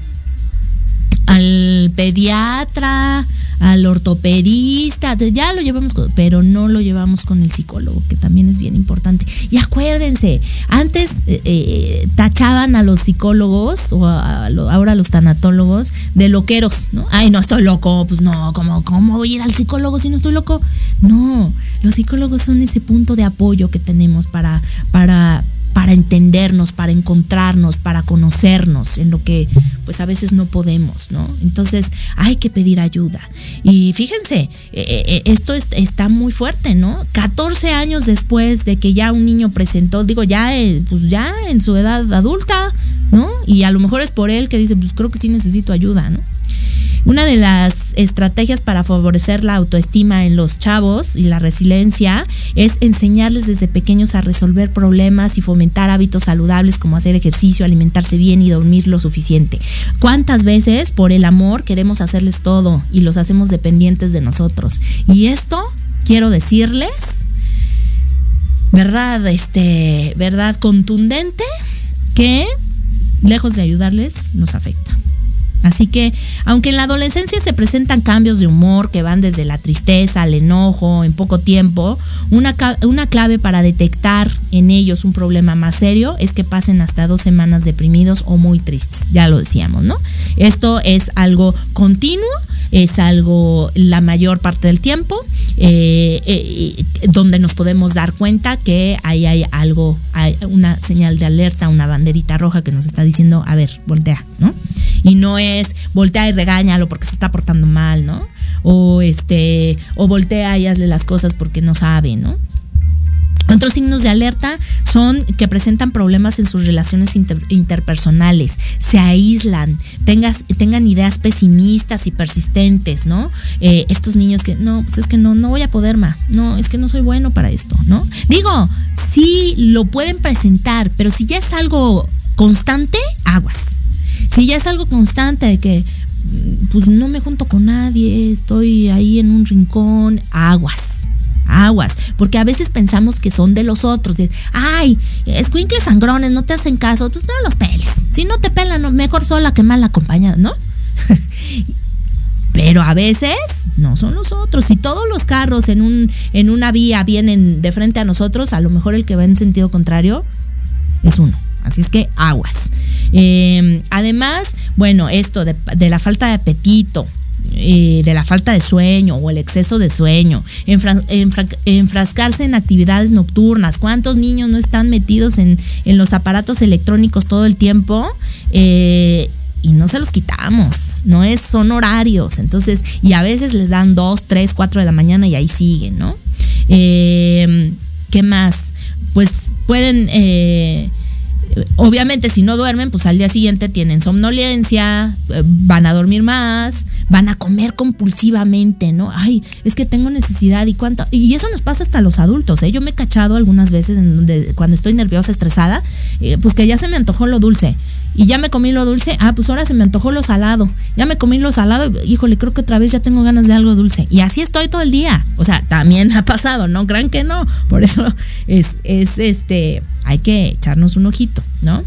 al pediatra, al ortopedista, ya lo llevamos, pero no lo llevamos con el psicólogo, que también es bien importante. Y acuérdense, antes eh, eh, tachaban a los psicólogos o ahora a los tanatólogos de loqueros, ¿no? Ay, no estoy loco, pues no, ¿cómo, ¿cómo voy a ir al psicólogo si no estoy loco? No, los psicólogos son ese punto de apoyo que tenemos para, para, para entendernos, para encontrarnos, para conocernos en lo que pues a veces no podemos, ¿no? Entonces hay que pedir ayuda. Y fíjense, eh, eh, eh, esto está muy fuerte, ¿no? 14 años después de que ya un niño presentó, digo, ya, pues ya en su edad adulta, ¿no? Y a lo mejor es por él que dice, pues creo que sí necesito ayuda, ¿no? Una de las estrategias para favorecer la autoestima en los chavos y la resiliencia es enseñarles desde pequeños a resolver problemas y fomentar hábitos saludables como hacer ejercicio, alimentarse bien y dormir lo suficiente. ¿Cuántas veces por el amor queremos hacerles todo y los hacemos dependientes de nosotros? Y esto quiero decirles, verdad, este, verdad contundente que lejos de ayudarles nos afecta. Así que, aunque en la adolescencia se presentan cambios de humor que van desde la tristeza al enojo en poco tiempo, una, una, clave para detectar en ellos un problema más serio es que pasen hasta dos semanas deprimidos o muy tristes, ya lo decíamos, ¿no? Esto es algo continuo es algo la mayor parte del tiempo, eh, eh, donde nos podemos dar cuenta que ahí hay algo, hay una señal de alerta, una banderita roja que nos está diciendo, a ver, voltea, ¿no? Y no es voltea y regáñalo porque se está portando mal, ¿no? O este, o voltea y hazle las cosas porque no sabe, ¿no? Otros signos de alerta son que presentan problemas en sus relaciones interpersonales, se aíslan, tengan ideas pesimistas y persistentes, ¿no? Eh, estos niños que, no, pues es que no, no voy a poder más, no, es que no soy bueno para esto, ¿no? Digo, sí lo pueden presentar, pero si ya es algo constante, aguas. Si ya es algo constante de que, pues no me junto con nadie, estoy ahí en un rincón, aguas aguas, porque a veces pensamos que son de los otros. De, Ay, escuincles sangrones, no te hacen caso, pues no los peles. Si no te pelan, mejor sola que mal acompañada, ¿no? [laughs] Pero a veces no son los otros. Si todos los carros en, un, en una vía vienen de frente a nosotros, a lo mejor el que va en sentido contrario es uno. Así es que aguas. Em, además, bueno, esto de, la falta de apetito, eh, de la falta de sueño o el exceso de sueño, enfrascarse en actividades nocturnas. ¿Cuántos niños no están metidos en, los aparatos electrónicos todo el tiempo? Eh, y no se los quitamos, no es, son horarios, entonces, y a veces les dan dos, tres, cuatro de la mañana y ahí siguen, ¿no? Eh, ¿Qué más? Pues pueden obviamente si no duermen, pues al día siguiente tienen somnolencia, eh, van a dormir más, van a comer compulsivamente, ¿no? Ay, es que tengo necesidad y cuánto. Y eso nos pasa hasta los adultos, ¿eh? Yo me he cachado algunas veces en donde cuando estoy nerviosa, estresada, eh, pues que ya se me antojó lo dulce y ya me comí lo dulce, ah, pues ahora se me antojó lo salado, ya me comí lo salado, híjole, creo que otra vez ya tengo ganas de algo dulce. Y así estoy todo el día. O sea, también ha pasado, ¿no? Crean que no. Por eso es, es este, hay que echarnos un ojito, ¿no?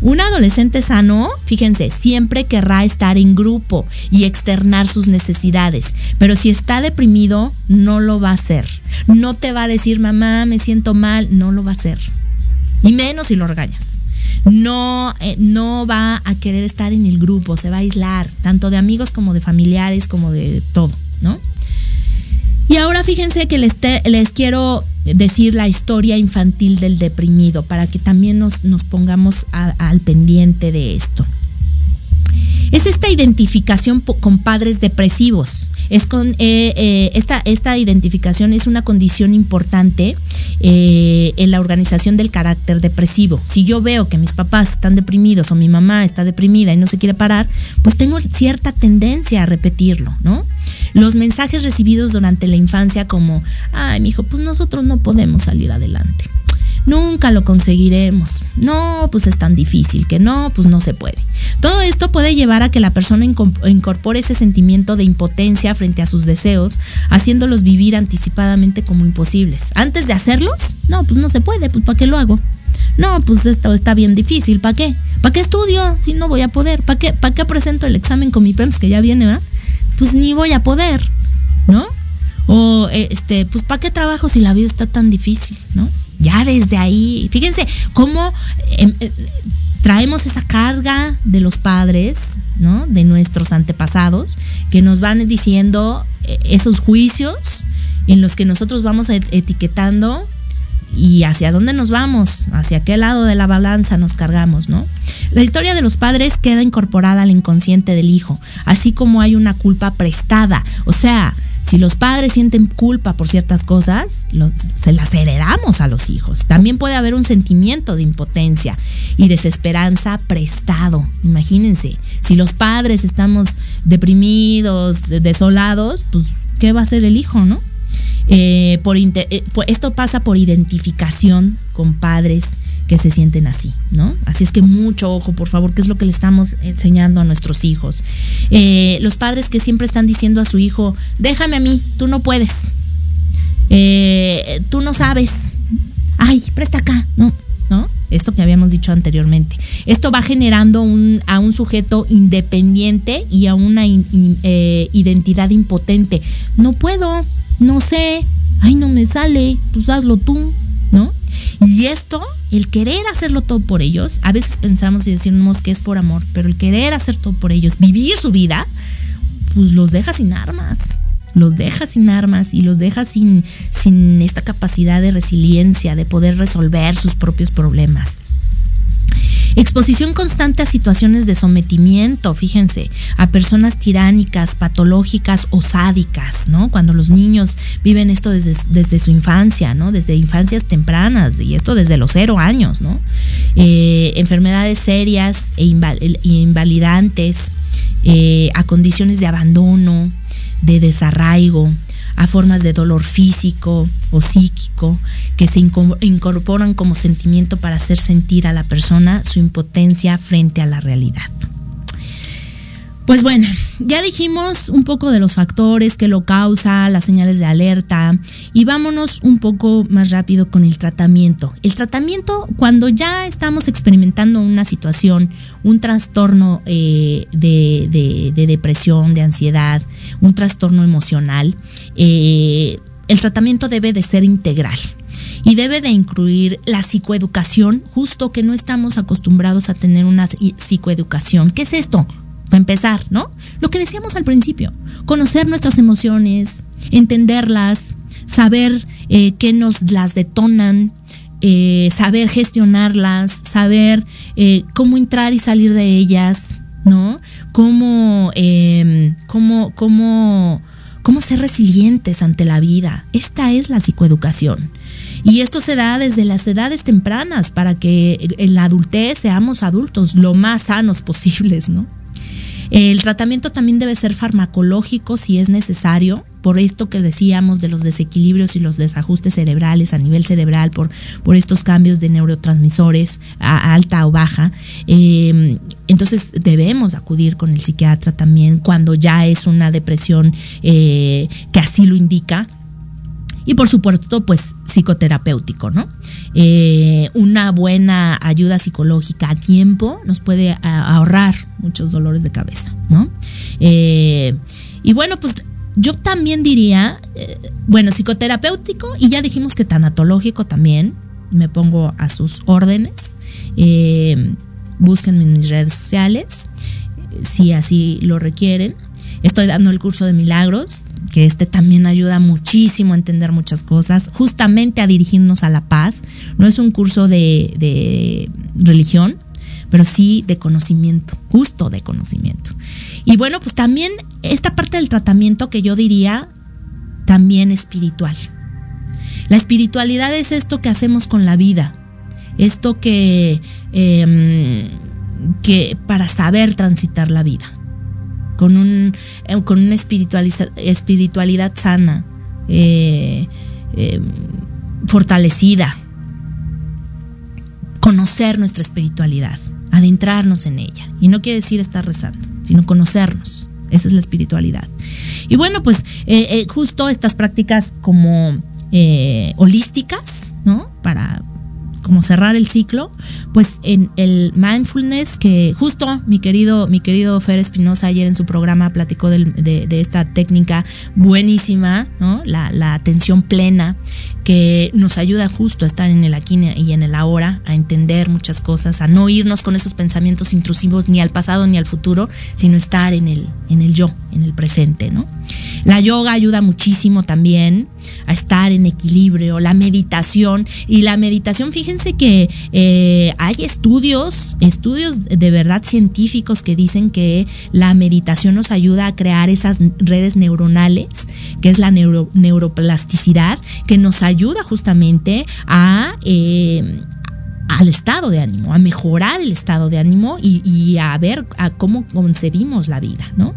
Un adolescente sano, fíjense, siempre querrá estar en grupo y externar sus necesidades, pero si está deprimido, no lo va a hacer. No te va a decir, mamá, me siento mal, no lo va a hacer. Y menos si lo regañas no, eh, no va a querer estar en el grupo, se va a aislar, tanto de amigos como de familiares, como de todo, ¿no? Y ahora fíjense que les, les quiero decir la historia infantil del deprimido para que también nos, nos pongamos al pendiente de esto. Es esta identificación con padres depresivos. Es con eh, eh, esta, esta identificación es una condición importante eh, en la organización del carácter depresivo. Si yo veo que mis papás están deprimidos o mi mamá está deprimida y no se quiere parar, pues tengo cierta tendencia a repetirlo, ¿no? Los mensajes recibidos durante la infancia como, ay, mi hijo, pues nosotros no podemos salir adelante. Nunca lo conseguiremos. No, pues es tan difícil que no, pues no se puede. Todo esto puede llevar a que la persona incorpore ese sentimiento de impotencia frente a sus deseos, haciéndolos vivir anticipadamente como imposibles. Antes de hacerlos, no, pues no se puede, pues ¿para qué lo hago? No, pues esto está bien difícil, ¿para qué? ¿Para qué estudio si no voy a poder? ¿Para qué, ¿Para qué presento el examen con mi PEMS que ya viene, ¿verdad? Pues ni voy a poder, ¿no? O este, pues ¿para qué trabajo si la vida está tan difícil, ¿no? Ya desde ahí, fíjense cómo em, eh, traemos esa carga de los padres, ¿no? De nuestros antepasados, que nos van diciendo eh, esos juicios en los que nosotros vamos etiquetando y hacia dónde nos vamos, hacia qué lado de la balanza nos cargamos, ¿no? La historia de los padres queda incorporada al inconsciente del hijo, así como hay una culpa prestada, o sea, si los padres sienten culpa por ciertas cosas, se las heredamos a los hijos. También puede haber un sentimiento de impotencia y desesperanza prestado. Imagínense, si los padres estamos deprimidos, desolados, pues ¿qué va a hacer el hijo, no? Eh, por eh, esto pasa por identificación con padres que se sienten así, ¿no? Así es que mucho ojo, por favor, que es lo que le estamos enseñando a nuestros hijos. Eh, los padres que siempre están diciendo a su hijo, déjame a mí, tú no puedes, eh, tú no sabes, ay, presta acá, ¿no? ¿No? Esto que habíamos dicho anteriormente. Esto va generando un, a un sujeto independiente y a una eh, identidad impotente. No puedo, no sé, ay, no me sale, pues hazlo tú, ¿no? Y esto, el querer hacerlo todo por ellos, a veces pensamos y decimos que es por amor, pero el querer hacer todo por ellos, vivir su vida, pues los deja sin armas, los deja sin armas y los deja sin, sin esta capacidad de resiliencia, de poder resolver sus propios problemas. Exposición constante a situaciones de sometimiento, fíjense, a personas tiránicas, patológicas o sádicas, ¿no? Cuando los niños viven esto desde, su infancia, ¿no? Desde infancias tempranas y esto desde los cero años, ¿no? Eh, enfermedades serias e invalidantes, eh, a condiciones de abandono, de desarraigo, a formas de dolor físico o psíquico que se incorporan como sentimiento para hacer sentir a la persona su impotencia frente a la realidad. Pues bueno, ya dijimos un poco de los factores que lo causa, las señales de alerta y vámonos un poco más rápido con el tratamiento. El tratamiento cuando ya estamos experimentando una situación, un trastorno eh, de, depresión, de ansiedad, un trastorno emocional, eh, el tratamiento debe de ser integral y debe de incluir la psicoeducación, justo que no estamos acostumbrados a tener una psicoeducación. ¿Qué es esto? Para empezar, ¿no? Lo que decíamos al principio, conocer nuestras emociones, entenderlas, saber eh, qué nos las detonan, eh, saber gestionarlas, saber eh, cómo entrar y salir de ellas, ¿no? Cómo, em, cómo, cómo, cómo ser resilientes ante la vida. Esta es la psicoeducación. Y esto se da desde las edades tempranas para que en la adultez seamos adultos lo más sanos [laughs] posibles, ¿no? El tratamiento también debe ser farmacológico si es necesario, por esto que decíamos de los desequilibrios y los desajustes cerebrales a nivel cerebral, por, por estos cambios de neurotransmisores a alta o baja. Em, entonces debemos acudir con el psiquiatra también cuando ya es una depresión eh, que así lo indica y por supuesto, pues psicoterapéutico, ¿no? Eh, una buena ayuda psicológica a tiempo nos puede ahorrar muchos dolores de cabeza, ¿no? Eh, y bueno, pues yo también diría, eh, bueno, psicoterapéutico y ya dijimos que tanatológico también, me pongo a sus órdenes. búsquenme en mis redes sociales si así lo requieren. Estoy dando el curso de milagros, que este también ayuda muchísimo a entender muchas cosas, justamente a dirigirnos a la paz. No es un curso de, religión, pero sí de conocimiento, justo de conocimiento. Y bueno, pues también esta parte del tratamiento que yo diría también espiritual. La espiritualidad es esto que hacemos con la vida, esto que, em, que para saber transitar la vida, con, un, eh, con una espiritualidad sana, eh, em, fortalecida, conocer nuestra espiritualidad adentrarnos en ella. Y no quiere decir estar rezando, sino conocernos. Esa es la espiritualidad. Y bueno, pues eh, eh, justo estas prácticas como eh, holísticas, ¿no? Para como cerrar el ciclo, pues en el mindfulness que justo mi querido, mi querido Fer Espinosa ayer en su programa platicó de, esta técnica buenísima, ¿no? La, la atención plena, que nos ayuda justo a estar en el aquí y en el ahora, a entender muchas cosas, a no irnos con esos pensamientos intrusivos ni al pasado ni al futuro, sino estar en el, en el yo, en el presente, ¿no? La yoga ayuda muchísimo también a estar en equilibrio, la meditación y la meditación, fíjense que eh, hay estudios, estudios de verdad científicos que dicen que la meditación nos ayuda a crear esas redes neuronales, que es la neuroplasticidad, que nos ayuda justamente a... Eh, al estado de ánimo, a mejorar el estado de ánimo y, a ver cómo concebimos la vida, ¿no?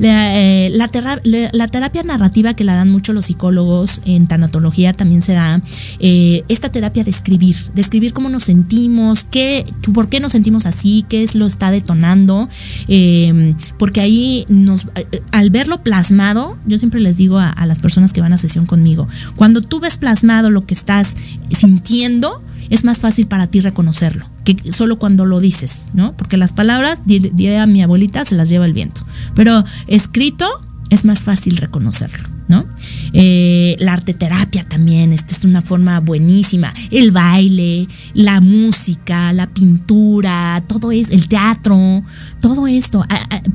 Eh, la, terapia narrativa que la dan mucho los psicólogos en tanatología también se da eh, esta terapia de escribir, de escribir cómo nos sentimos, qué, por qué nos sentimos así, qué es lo está detonando, eh, porque ahí nos, al verlo plasmado, yo siempre les digo a las personas que van a sesión conmigo, cuando tú ves plasmado lo que estás sintiendo, es más fácil para ti reconocerlo que solo cuando lo dices, ¿no? Porque las palabras, diría mi abuelita, se las lleva el viento. Pero escrito es más fácil reconocerlo, ¿no? Eh, la arte terapia también, esta es una forma buenísima. El baile, la música, la pintura, todo eso, el teatro, todo esto.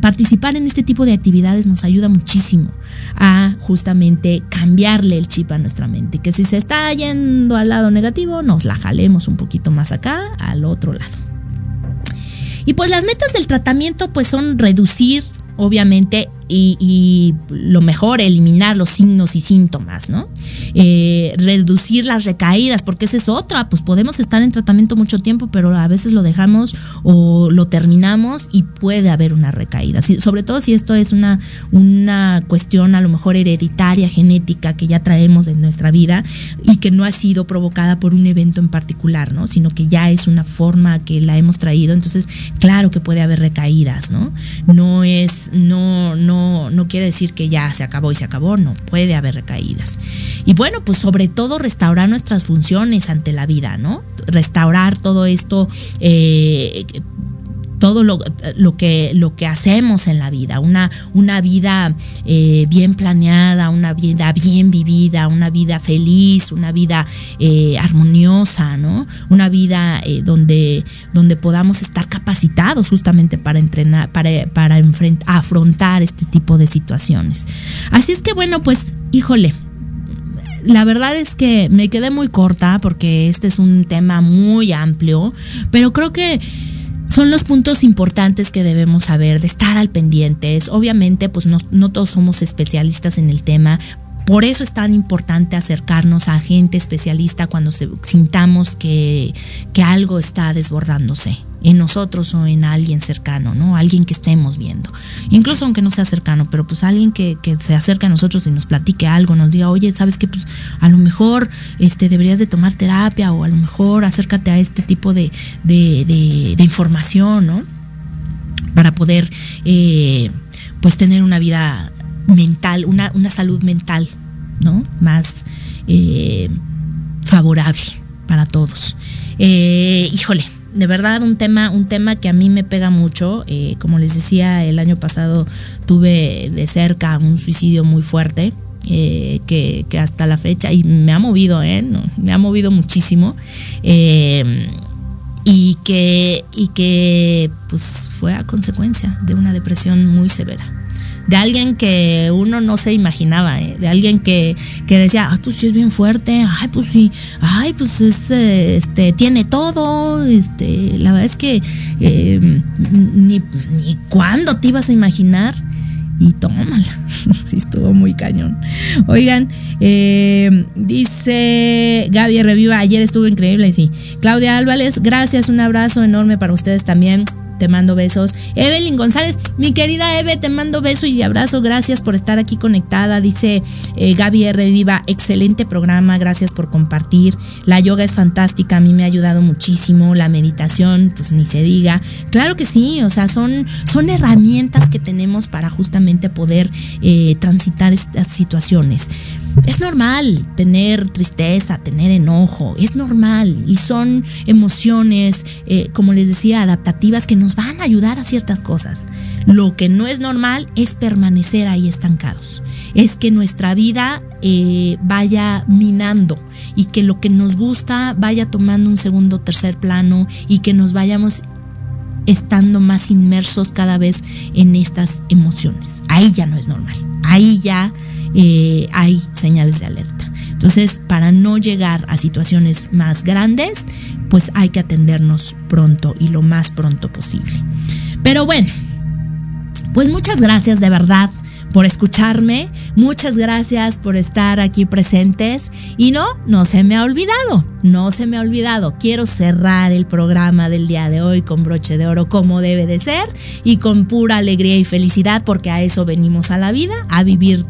participar en este tipo de actividades nos ayuda muchísimo a justamente cambiarle el chip a nuestra mente. Que si se está yendo al lado negativo, nos la jalemos un poquito más acá, al otro lado. Y pues las metas del tratamiento pues son reducir obviamente y, lo mejor, eliminar los signos y síntomas, ¿no? Eh, reducir las recaídas, porque esa es otra, pues podemos estar en tratamiento mucho tiempo, pero a veces lo dejamos o lo terminamos y puede haber una recaída. sobre todo si esto es una, una cuestión a lo mejor hereditaria, genética, que ya traemos en nuestra vida y que no ha sido provocada por un evento en particular, ¿no? Sino que ya es una forma que la hemos traído, entonces claro que puede haber recaídas, ¿no? No es, no, no no, quiere decir que ya se acabó y se acabó, no, puede haber recaídas. Y bueno, pues sobre todo restaurar nuestras funciones ante la vida, ¿no? Restaurar todo esto eh, todo lo, que, lo que hacemos en la vida, una, una vida eh, bien planeada, una vida bien vivida, una vida feliz, una vida eh, armoniosa, ¿no? Una vida eh, donde, donde podamos estar capacitados justamente para entrenar, para, para afrontar este tipo de situaciones. Así es que bueno, pues, híjole, la verdad es que me quedé muy corta porque este es un tema muy amplio, pero creo que son los puntos importantes que debemos saber, de estar al pendientes. Obviamente, pues no, no todos somos especialistas en el tema, por eso es tan importante acercarnos a gente especialista cuando sintamos que, que, algo está desbordándose en nosotros o en alguien cercano, ¿no? Alguien que estemos viendo. Incluso aunque no sea cercano, pero pues alguien que, se acerque a nosotros y nos platique algo, nos diga, oye, ¿sabes qué? Pues a lo mejor este, deberías de tomar terapia o a lo mejor acércate a este tipo de, de, información, ¿no? Para poder, eh, pues, tener una vida mental, una, una salud mental, ¿no? Más eh, favorable para todos. Eh, híjole, de verdad un tema, un tema que a mí me pega mucho. Eh, como les decía, el año pasado tuve de cerca un suicidio muy fuerte. que, hasta la fecha, y me ha movido, ¿eh? me ha movido muchísimo. y que, y que pues fue a consecuencia de una depresión muy severa de alguien que uno no se imaginaba, ¿eh? de alguien que, que decía, ay, pues sí es bien fuerte, ay, pues sí, ay, pues es, este, tiene todo, este, la verdad es que eh, ni, ni cuándo te ibas a imaginar y tómala. [laughs] sí, estuvo muy cañón. Oigan, eh, dice Gaby Reviva, ayer estuvo increíble, sí. Claudia Álvarez, gracias, un abrazo enorme para ustedes también te mando besos. Evelyn González, mi querida Eve, te mando beso y abrazo. Gracias por estar aquí conectada. Dice eh, Gaby R. Viva, excelente programa. Gracias por compartir. La yoga es fantástica. A mí me ha ayudado muchísimo. La meditación, pues ni se diga. Claro que sí. O sea, son, son herramientas que tenemos para justamente poder eh, transitar estas situaciones. Es normal tener tristeza, tener enojo, es normal y son emociones, eh, como les decía, adaptativas que nos van a ayudar a ciertas cosas. Lo que no es normal es permanecer ahí estancados, es que nuestra vida eh, vaya minando y que lo que nos gusta vaya tomando un segundo tercer plano y que nos vayamos estando más inmersos cada vez en estas emociones. Ahí ya no es normal, ahí ya eh, hay señales de alerta. Entonces, para no llegar a situaciones más grandes, pues hay que atendernos pronto y lo más pronto posible. Pero bueno, pues muchas gracias de verdad por escucharme, muchas gracias por estar aquí presentes y no, no se me ha olvidado, no se me ha olvidado, quiero cerrar el programa del día de hoy con broche de oro como debe de ser y con pura alegría y felicidad porque a eso venimos a la vida, a vivir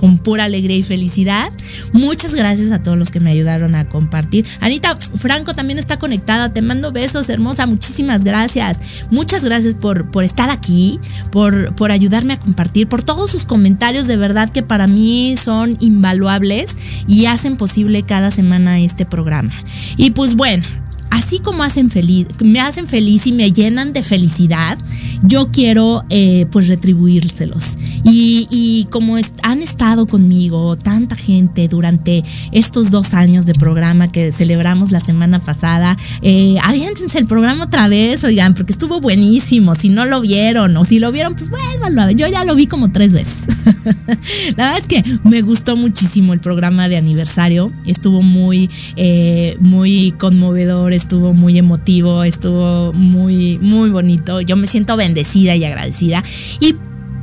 con pura alegría y felicidad. Muchas gracias a todos los que me ayudaron a compartir. Anita Franco también está conectada. Te mando besos, hermosa. Muchísimas gracias. Muchas gracias por, por estar aquí, por, por ayudarme a compartir, por todos sus comentarios de verdad que para mí son invaluables y hacen posible cada semana este programa. Y pues bueno, así como hacen feliz, me hacen feliz y me llenan de felicidad, yo quiero eh, pues retribuírselos. Y, y como han estado conmigo tanta gente durante estos dos años de programa que celebramos la semana pasada, eh, aviéntense el programa otra vez, oigan, porque estuvo buenísimo. Si no lo vieron o si lo vieron, pues vuélvanlo a ver. Yo ya lo vi como tres veces. [laughs] la verdad es que me gustó muchísimo el programa de aniversario. Estuvo muy, eh, muy conmovedor estuvo muy emotivo, estuvo muy, muy bonito. Yo me siento bendecida y agradecida. Y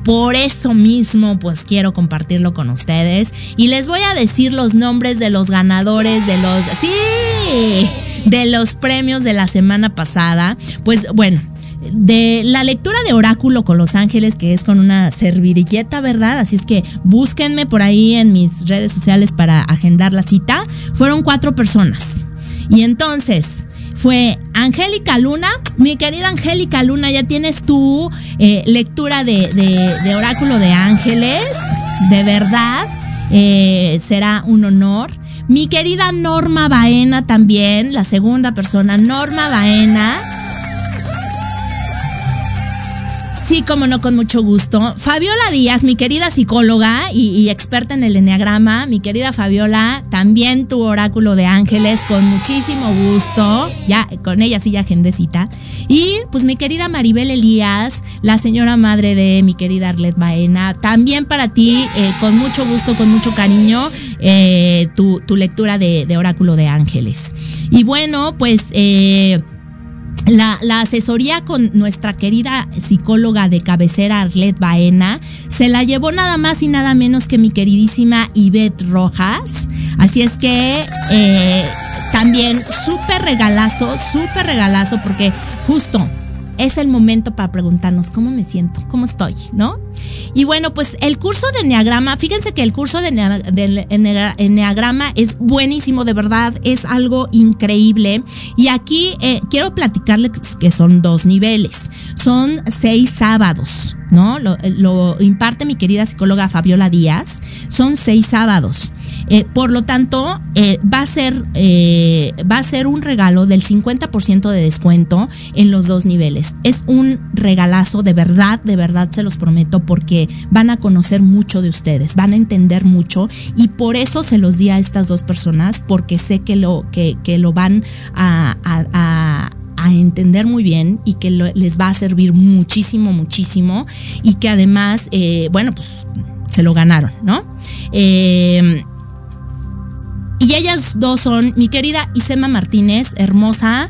por eso mismo, pues quiero compartirlo con ustedes. Y les voy a decir los nombres de los ganadores de los. ¡Sí! De los premios de la semana pasada. Pues bueno, de la lectura de Oráculo con los ángeles, que es con una servilleta, ¿verdad? Así es que búsquenme por ahí en mis redes sociales para agendar la cita. Fueron cuatro personas. Y entonces fue Angélica Luna. Mi querida Angélica Luna, ya tienes tu eh, lectura de, Oráculo de Ángeles. De verdad, eh, será un honor. Mi querida Norma Baena también, la segunda persona, Norma Baena Sí, como no, con mucho gusto. Fabiola Díaz, mi querida psicóloga y, experta en el enneagrama, mi querida Fabiola, también tu oráculo de ángeles, con muchísimo gusto. Ya, con ella sí ya agendecita. Y pues mi querida Maribel Elías, la señora madre de mi querida Arlet Baena, también para ti, eh, con mucho gusto, con mucho cariño, eh, tu, lectura de, de, oráculo de ángeles. Y bueno, pues... Eh, la, asesoría con nuestra querida psicóloga de cabecera Arlet Baena se la llevó nada más y nada menos que mi queridísima Ivette Rojas. Así es que eh, también súper regalazo, súper regalazo porque justo es el momento para preguntarnos cómo me siento, cómo estoy, ¿no? Y bueno, pues el curso de Enneagrama, fíjense que el curso de, Enneagrama es buenísimo, de verdad, es algo increíble. Y aquí eh, quiero platicarles que son dos niveles, son seis sábados, ¿no? Lo, lo imparte mi querida psicóloga Fabiola Díaz, son seis sábados. Eh, por lo tanto, eh, va, a ser, eh, va a ser un regalo del 50% de descuento en los dos niveles. Es un regalazo, de verdad, de verdad se los prometo, porque van a conocer mucho de ustedes, van a entender mucho y por eso se los di a estas dos personas, porque sé que lo, que, que lo van a entender muy bien y que les va a servir muchísimo, muchísimo y que además, eh, bueno, pues se lo ganaron, ¿no? Eh, y ellas dos son mi querida Isema Martínez, hermosa,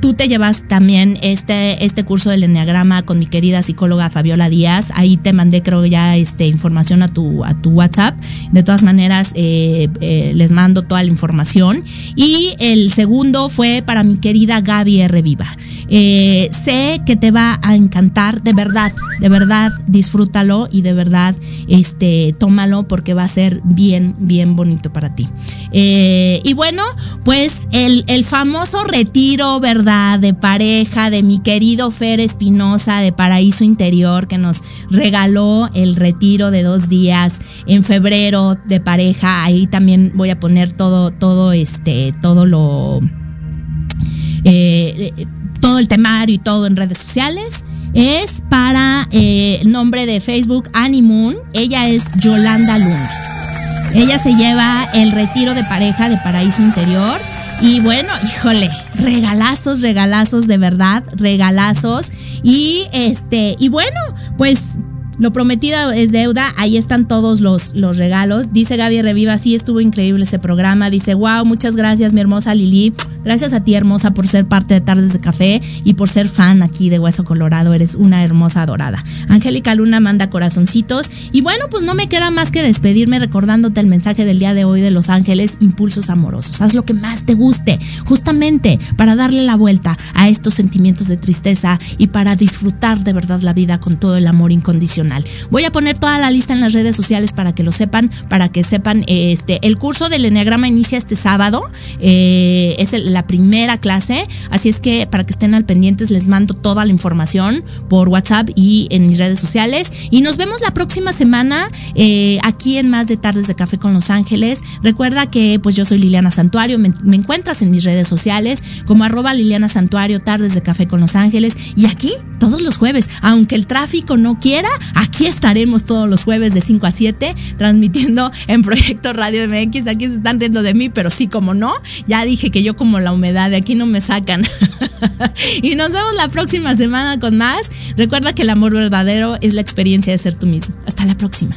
Tú te llevas también este, este curso del Enneagrama con mi querida psicóloga Fabiola Díaz. Ahí te mandé, creo, ya este, información a tu, a tu WhatsApp. De todas maneras, eh, eh, les mando toda la información. Y el segundo fue para mi querida Gaby R. Viva. Eh, sé que te va a encantar, de verdad, de verdad, disfrútalo y de verdad, este, tómalo porque va a ser bien, bien bonito para ti. y bueno, pues el, el famoso retiro, ¿verdad? De pareja de mi querido Fer Espinosa de Paraíso Interior que nos regaló el retiro de dos días en febrero de pareja. Ahí también voy a poner todo, todo este, todo lo, eh, todo el temario y todo en redes sociales. Es para eh, nombre de Facebook Animoon. Ella es Yolanda Luna. Ella se lleva el retiro de pareja de Paraíso Interior. Y bueno, híjole, regalazos, regalazos de verdad, regalazos. Y este, y bueno, pues lo prometido es deuda, ahí están todos los, los regalos. Dice Gaby Reviva, sí estuvo increíble ese programa. Dice, wow, muchas gracias, mi hermosa Lili. Gracias a ti, hermosa, por ser parte de Tardes de Café y por ser fan aquí de Hueso Colorado. Eres una hermosa adorada. Angélica Luna manda corazoncitos. Y bueno, pues no me queda más que despedirme recordándote el mensaje del día de hoy de Los Ángeles, Impulsos Amorosos. Haz lo que más te guste, justamente para darle la vuelta a estos sentimientos de tristeza y para disfrutar de verdad la vida con todo el amor incondicional Voy a poner toda la lista en las redes sociales para que lo sepan, para que sepan, este, el curso del Enneagrama inicia este sábado, eh, es la primera clase, así es que para que estén al pendientes les mando toda la información por WhatsApp y en mis redes sociales. Y nos vemos la próxima semana eh, aquí en Más de Tardes de Café con Los Ángeles. Recuerda que pues yo soy Liliana Santuario, me, me encuentras en mis redes sociales como arroba Liliana Santuario, Tardes de Café con Los Ángeles. Y aquí todos los jueves, aunque el tráfico no quiera, Aquí estaremos todos los jueves de 5 a 7 transmitiendo en Proyecto Radio MX. Aquí se están riendo de mí, pero sí, como no, ya dije que yo como la humedad de aquí no me sacan. [laughs] y nos vemos la próxima semana con más. Recuerda que el amor verdadero es la experiencia de ser tú mismo. Hasta la próxima.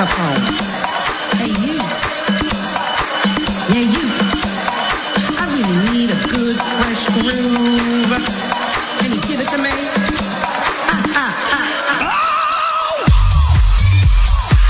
The saxophone. Hey, you. Yeah, you. I really need a good, fresh groove.